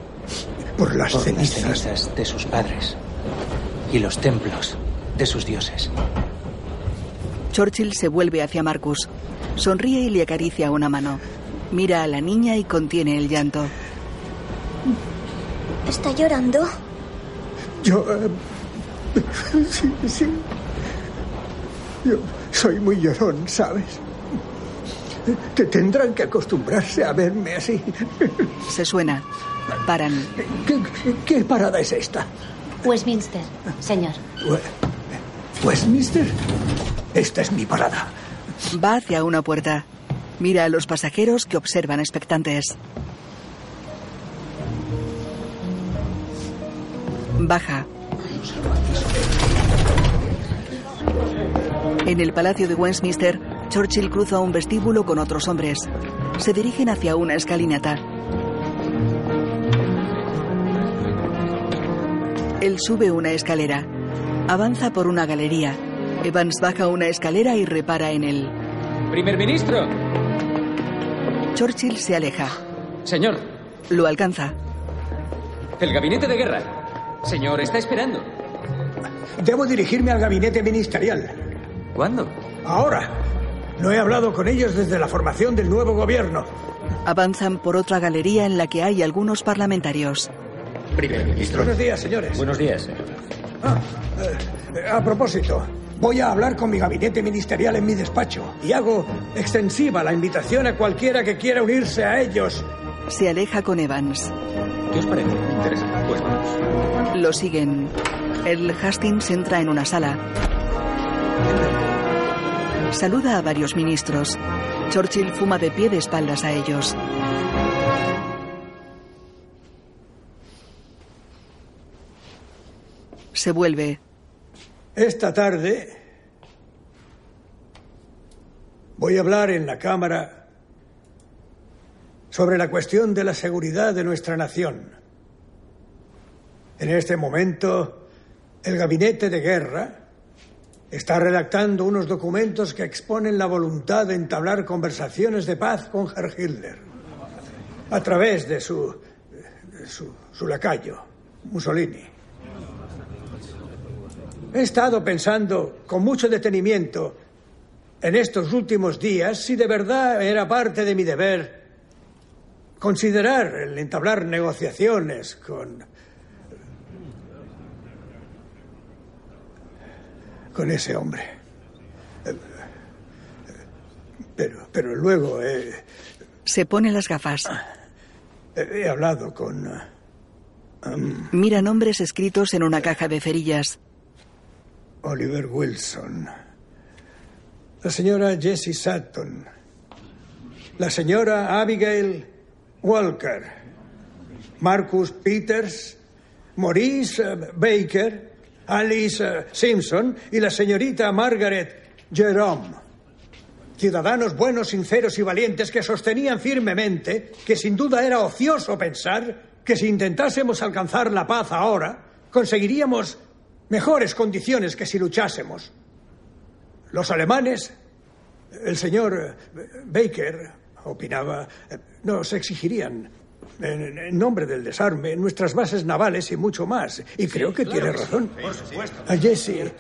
Por las
Por las
cenizas.
cenizas de sus padres y los templos de sus dioses.
Churchill se vuelve hacia Marcus. Sonríe y le acaricia una mano. Mira a la niña y contiene el llanto.
¿Está llorando?
Yo... eh, sí, sí. Yo soy muy llorón, ¿sabes? Te tendrán que acostumbrarse a verme así.
Se suena. Paran.
¿Qué, qué parada es esta?
Westminster, señor.
Westminster. Esta es mi parada.
Va hacia una puerta. Mira a los pasajeros que observan expectantes. Baja. En el palacio de Westminster, Churchill cruza un vestíbulo con otros hombres. Se dirigen hacia una escalinata. Él sube una escalera. Avanza por una galería. Evans baja una escalera y repara en él.
Primer ministro.
Churchill se aleja.
Señor,
Lo alcanza.
el gabinete de guerra. Señor, está esperando.
Debo dirigirme al gabinete ministerial.
¿Cuándo?
Ahora. No he hablado con ellos desde la formación del nuevo gobierno.
Avanzan por otra galería en la que hay algunos parlamentarios.
Primer ministro. Buenos días, señores.
Buenos días.
Ah, eh, a propósito, voy a hablar con mi gabinete ministerial en mi despacho y hago extensiva la invitación a cualquiera que quiera unirse a ellos.
Se aleja con Evans.
¿Qué os parece? Interesante. Pues vamos.
Lo siguen. El Hastings entra en una sala. Saluda a varios ministros. Churchill fuma de pie de espaldas a ellos. Se vuelve.
Esta tarde voy a hablar en la Cámara sobre la cuestión de la seguridad de nuestra nación. En este momento, el gabinete de guerra está redactando unos documentos que exponen la voluntad de entablar conversaciones de paz con Herr Hitler a través de su, de su, su lacayo, Mussolini. He estado pensando con mucho detenimiento en estos últimos días si de verdad era parte de mi deber considerar el entablar negociaciones con con ese hombre. Pero, pero luego he,
Se pone las gafas.
he hablado con um,
Mira nombres escritos en una caja de cerillas.
Oliver Wilson, la señora Jessie Sutton, la señora Abigail Walker, Marcus Peters, Maurice eh, Baker, Alice eh, Simpson. Y la señorita Margaret Jerome. Ciudadanos buenos, sinceros y valientes que sostenían firmemente que sin duda era ocioso pensar que si intentásemos alcanzar la paz ahora, conseguiríamos mejores condiciones que si luchásemos. Los alemanes, el señor Baker opinaba, nos exigirían, en, nombre del desarme, nuestras bases navales y mucho más. Y creo que tiene razón. A Jesse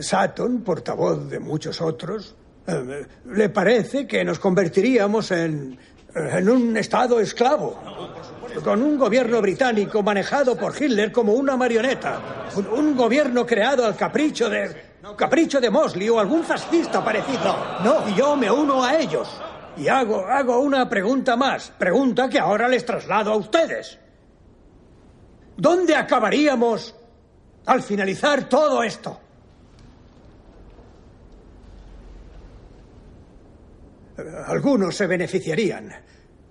Sutton, portavoz de muchos otros, eh, le parece que nos convertiríamos en, en un Estado esclavo, con un gobierno británico manejado por Hitler como una marioneta, un, un gobierno creado al capricho de capricho de Mosley o algún fascista parecido. No, y yo me uno a ellos. Y hago, hago una pregunta más, pregunta que ahora les traslado a ustedes. ¿Dónde acabaríamos al finalizar todo esto? Algunos se beneficiarían,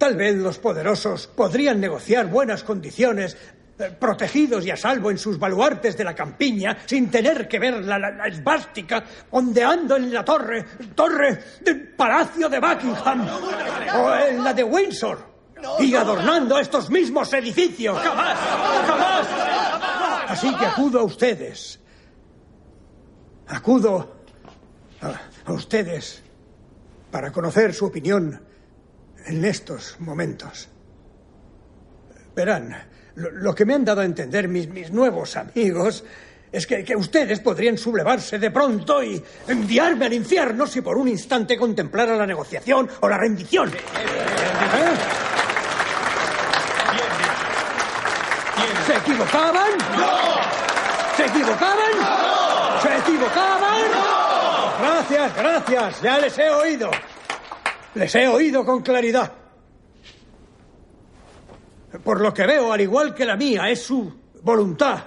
tal vez los poderosos podrían negociar buenas condiciones eh, protegidos y a salvo en sus baluartes de la campiña, sin tener que ver la, la, la esvástica ondeando en la torre, torre del Palacio de Buckingham o en la de Windsor, y adornando estos mismos edificios. ¡Jamás! ¡Jamás! Así que acudo a ustedes. Acudo a, a ustedes para conocer su opinión en estos momentos. Verán, lo, lo, que me han dado a entender mis, mis nuevos amigos es que, que, ustedes podrían sublevarse de pronto y enviarme al infierno si por un instante contemplara la negociación o la rendición. ¿Eh? ¿Se equivocaban?
¡No!
¿Se equivocaban?
¡No!
¿Se equivocaban?
¡No!
Gracias, gracias. Ya les he oído. Les he oído con claridad. Por lo que veo, al igual que la mía, es su voluntad.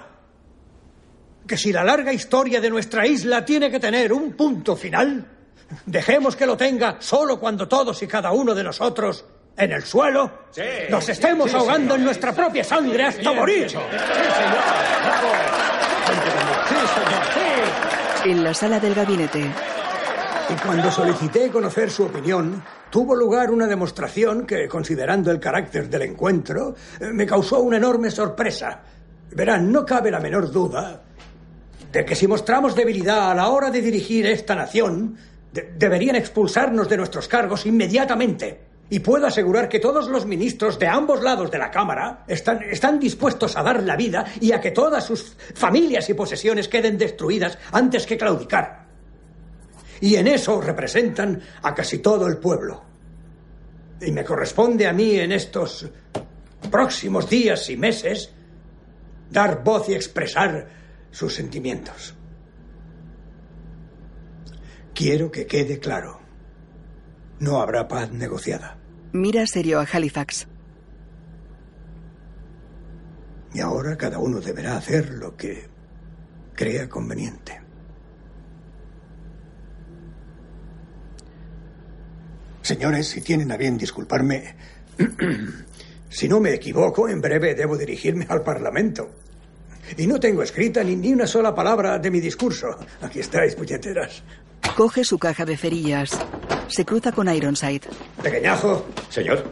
Que si la larga historia de nuestra isla tiene que tener un punto final, dejemos que lo tenga solo cuando todos y cada uno de nosotros, en el suelo,
sí,
nos estemos
sí,
ahogando
señor.
en nuestra propia sangre hasta
Bien
morir.
dicho. Sí, señor. Bravo. Sí, señor. Sí.
En la sala del gabinete.
Y cuando solicité conocer su opinión, tuvo lugar una demostración que, considerando el carácter del encuentro, eh, me causó una enorme sorpresa. Verán, no cabe la menor duda de que si mostramos debilidad a la hora de dirigir esta nación, de deberían expulsarnos de nuestros cargos inmediatamente. Y puedo asegurar que todos los ministros de ambos lados de la Cámara están, están dispuestos a dar la vida y a que todas sus familias y posesiones queden destruidas antes que claudicar. Y en eso representan a casi todo el pueblo. Y me corresponde a mí en estos próximos días y meses dar voz y expresar sus sentimientos. Quiero que quede claro. No habrá paz negociada.
Mira serio a Halifax.
Y ahora cada uno deberá hacer lo que crea conveniente. Señores, si tienen a bien disculparme, si no me equivoco, en breve debo dirigirme al Parlamento. Y no tengo escrita ni, ni una sola palabra de mi discurso. Aquí estáis, puñeteras.
Coge su caja de cerillas. Se cruza con Ironside.
Pequeñajo.
Señor.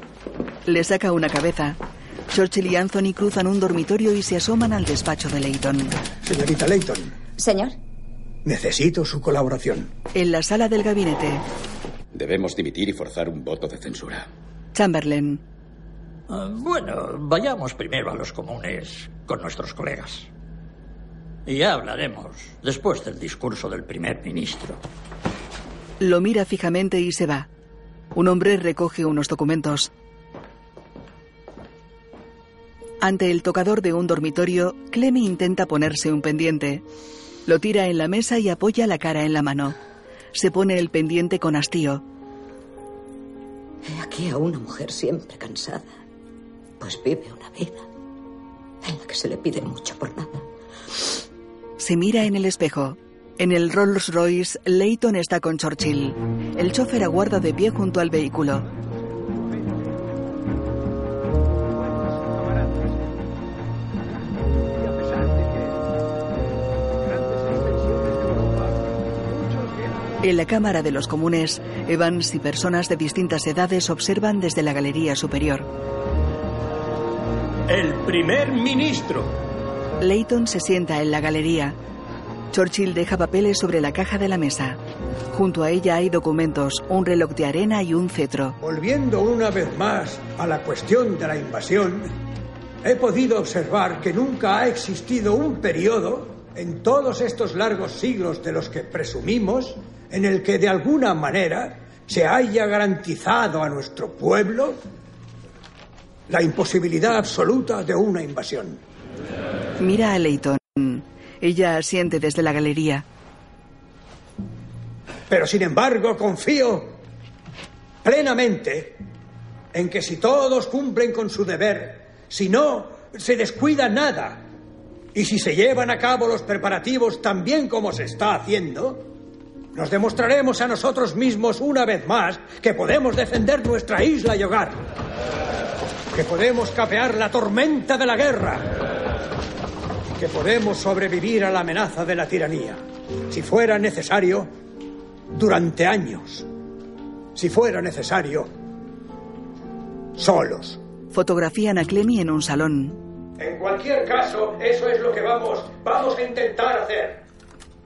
Le saca una cabeza. Churchill y Anthony cruzan un dormitorio y se asoman al despacho de Leighton.
Señorita Leighton.
Señor.
Necesito su colaboración.
En la sala del gabinete.
Debemos dimitir y forzar un voto de censura.
Chamberlain.
Uh, bueno, vayamos primero a los comunes con nuestros colegas. Y ya hablaremos después del discurso del primer ministro.
Lo mira fijamente y se va. Un hombre recoge unos documentos. Ante el tocador de un dormitorio, Clemmy intenta ponerse un pendiente. Lo tira en la mesa y apoya la cara en la mano. Se pone el pendiente con hastío.
He aquí a una mujer siempre cansada, pues vive una vida en la que se le pide mucho por nada.
Se mira en el espejo. En el Rolls Royce, Leighton está con Churchill. El chofer aguarda de pie junto al vehículo. En la Cámara de los Comunes, Evans y personas de distintas edades observan desde la galería superior.
El primer ministro.
Leighton se sienta en la galería. Churchill deja papeles sobre la caja de la mesa. Junto a ella hay documentos, un reloj de arena y un cetro.
Volviendo una vez más a la cuestión de la invasión, he podido observar que nunca ha existido un periodo en todos estos largos siglos de los que presumimos en el que de alguna manera se haya garantizado a nuestro pueblo la imposibilidad absoluta de una invasión.
Mira a Leighton. Ella asiente desde la galería.
Pero sin embargo confío plenamente en que si todos cumplen con su deber, si no se descuida nada y si se llevan a cabo los preparativos tan bien como se está haciendo, nos demostraremos a nosotros mismos una vez más que podemos defender nuestra isla y hogar. que podemos capear la tormenta de la guerra, que podemos sobrevivir a la amenaza de la tiranía, si fuera necesario, durante años, si fuera necesario, solos.
Fotografían a Clemmy en un salón.
En cualquier caso, eso es lo que vamos, vamos a intentar hacer.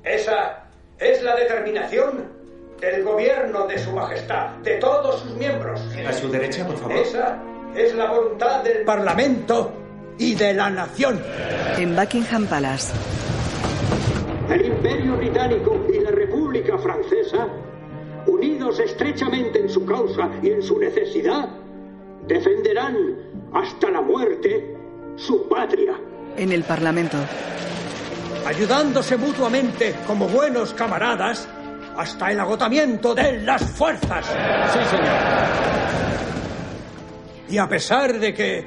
Esa es la determinación del gobierno de su majestad, de todos sus miembros.
A su derecha, por favor.
Esa es la voluntad del Parlamento y de la nación.
En Buckingham Palace.
El Imperio Británico y la República Francesa, unidos estrechamente en su causa y en su necesidad, defenderán hasta la muerte su patria.
En el Parlamento.
Ayudándose mutuamente como buenos camaradas hasta el agotamiento de las fuerzas.
Sí, señor.
Y a pesar de que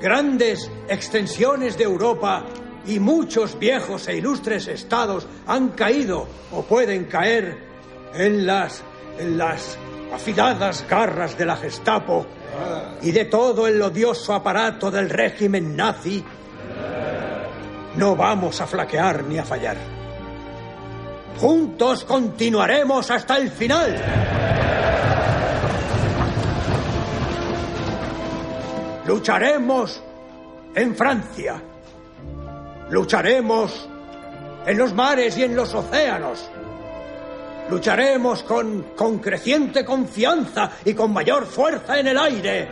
grandes extensiones de Europa y muchos viejos e ilustres estados han caído o pueden caer en las, en las afiladas garras de la Gestapo y de todo el odioso aparato del régimen nazi, no vamos a flaquear ni a fallar. Juntos continuaremos hasta el final. Lucharemos en Francia. Lucharemos en los mares y en los océanos. Lucharemos con, con creciente confianza y con mayor fuerza en el aire.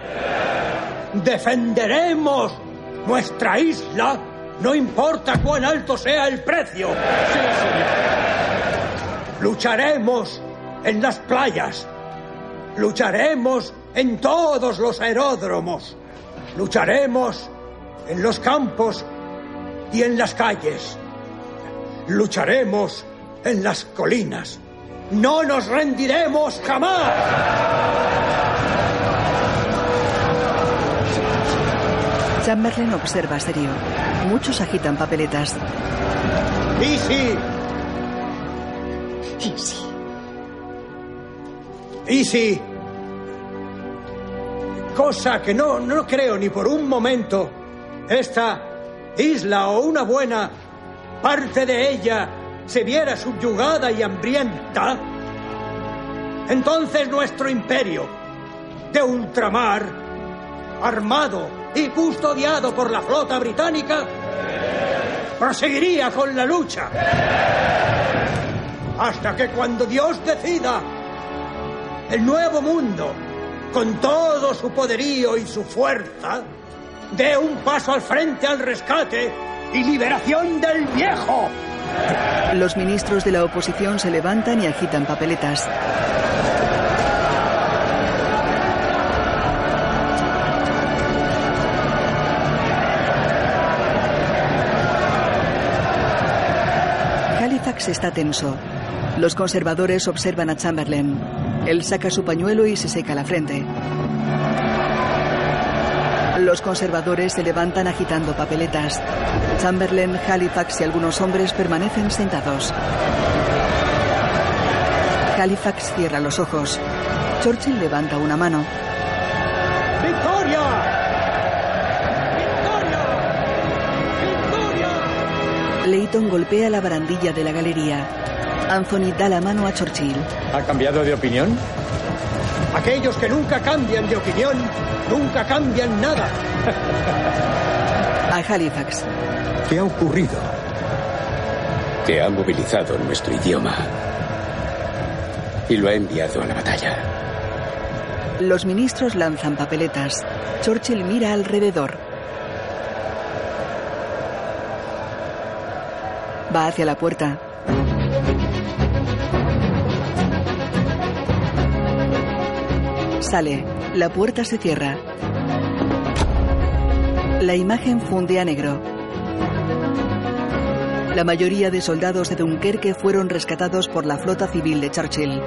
Defenderemos nuestra isla, no importa cuán alto sea el precio. Lucharemos en las playas. Lucharemos en todos los aeródromos. Lucharemos en los campos y en las calles. Lucharemos en las colinas. No nos rendiremos jamás.
Chamberlain observa serio. Muchos agitan papeletas.
Easy.
Easy.
Easy. Cosa que no, no creo ni por un momento. Esta isla o una buena parte de ella se viera subyugada y hambrienta. Entonces nuestro imperio de ultramar, armado y custodiado por la flota británica, proseguiría con la lucha. Hasta que cuando Dios decida, el nuevo mundo, con todo su poderío y su fuerza, dé un paso al frente al rescate y liberación del viejo.
Los ministros de la oposición se levantan y agitan papeletas. Está tenso. Los conservadores observan a Chamberlain. Él saca su pañuelo y se seca la frente. Los conservadores se levantan agitando papeletas. Chamberlain, Halifax y algunos hombres permanecen sentados. Halifax cierra los ojos. Churchill levanta una mano. Leighton golpea la barandilla de la galería. Anthony da la mano a Churchill.
¿Ha cambiado de opinión?
Aquellos que nunca cambian de opinión, nunca cambian nada.
A Halifax.
¿Qué ha ocurrido?
Que ha movilizado nuestro idioma y lo ha enviado a la batalla.
Los ministros lanzan papeletas. Churchill mira alrededor. Va hacia la puerta. Sale. La puerta se cierra. La imagen funde a negro. La mayoría de soldados de Dunkerque fueron rescatados por la flota civil de Churchill.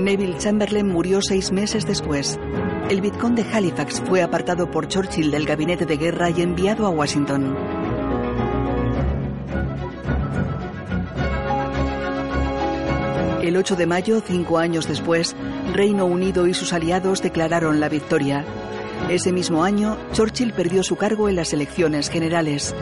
Neville Chamberlain murió seis meses después. El vizconde Halifax fue apartado por Churchill del gabinete de guerra y enviado a Washington. El 8 de mayo, cinco años después, Reino Unido y sus aliados declararon la victoria. Ese mismo año, Churchill perdió su cargo en las elecciones generales.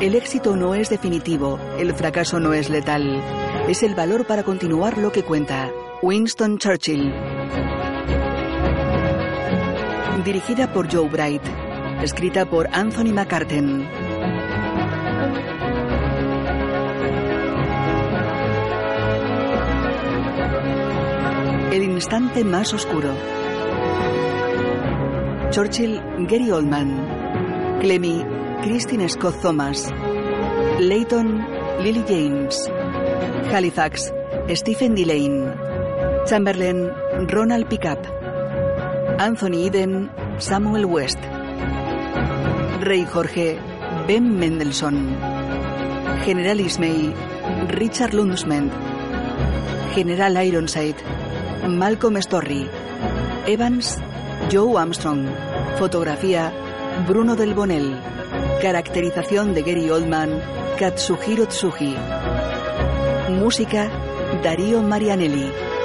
El éxito no es definitivo, el fracaso no es letal. Es el valor para continuar lo que cuenta. Winston Churchill. Dirigida por Joe Bright. Escrita por Anthony McCarten. El instante más oscuro. Churchill, Gary Oldman. Clemmy, Christine Scott Thomas. Leighton, Lily James. Halifax, Stephen Delane. Chamberlain, Ronald Pickup. Anthony Eden, Samuel West. Rey Jorge, Ben Mendelssohn. General Ismay, Richard Lundsmed. General Ironside, Malcolm Storry. Evans, Joe Armstrong. Fotografía, Bruno Del Bonel. Caracterización de Gary Oldman, Katsuhiro Tsuji. Música, Darío Marianelli.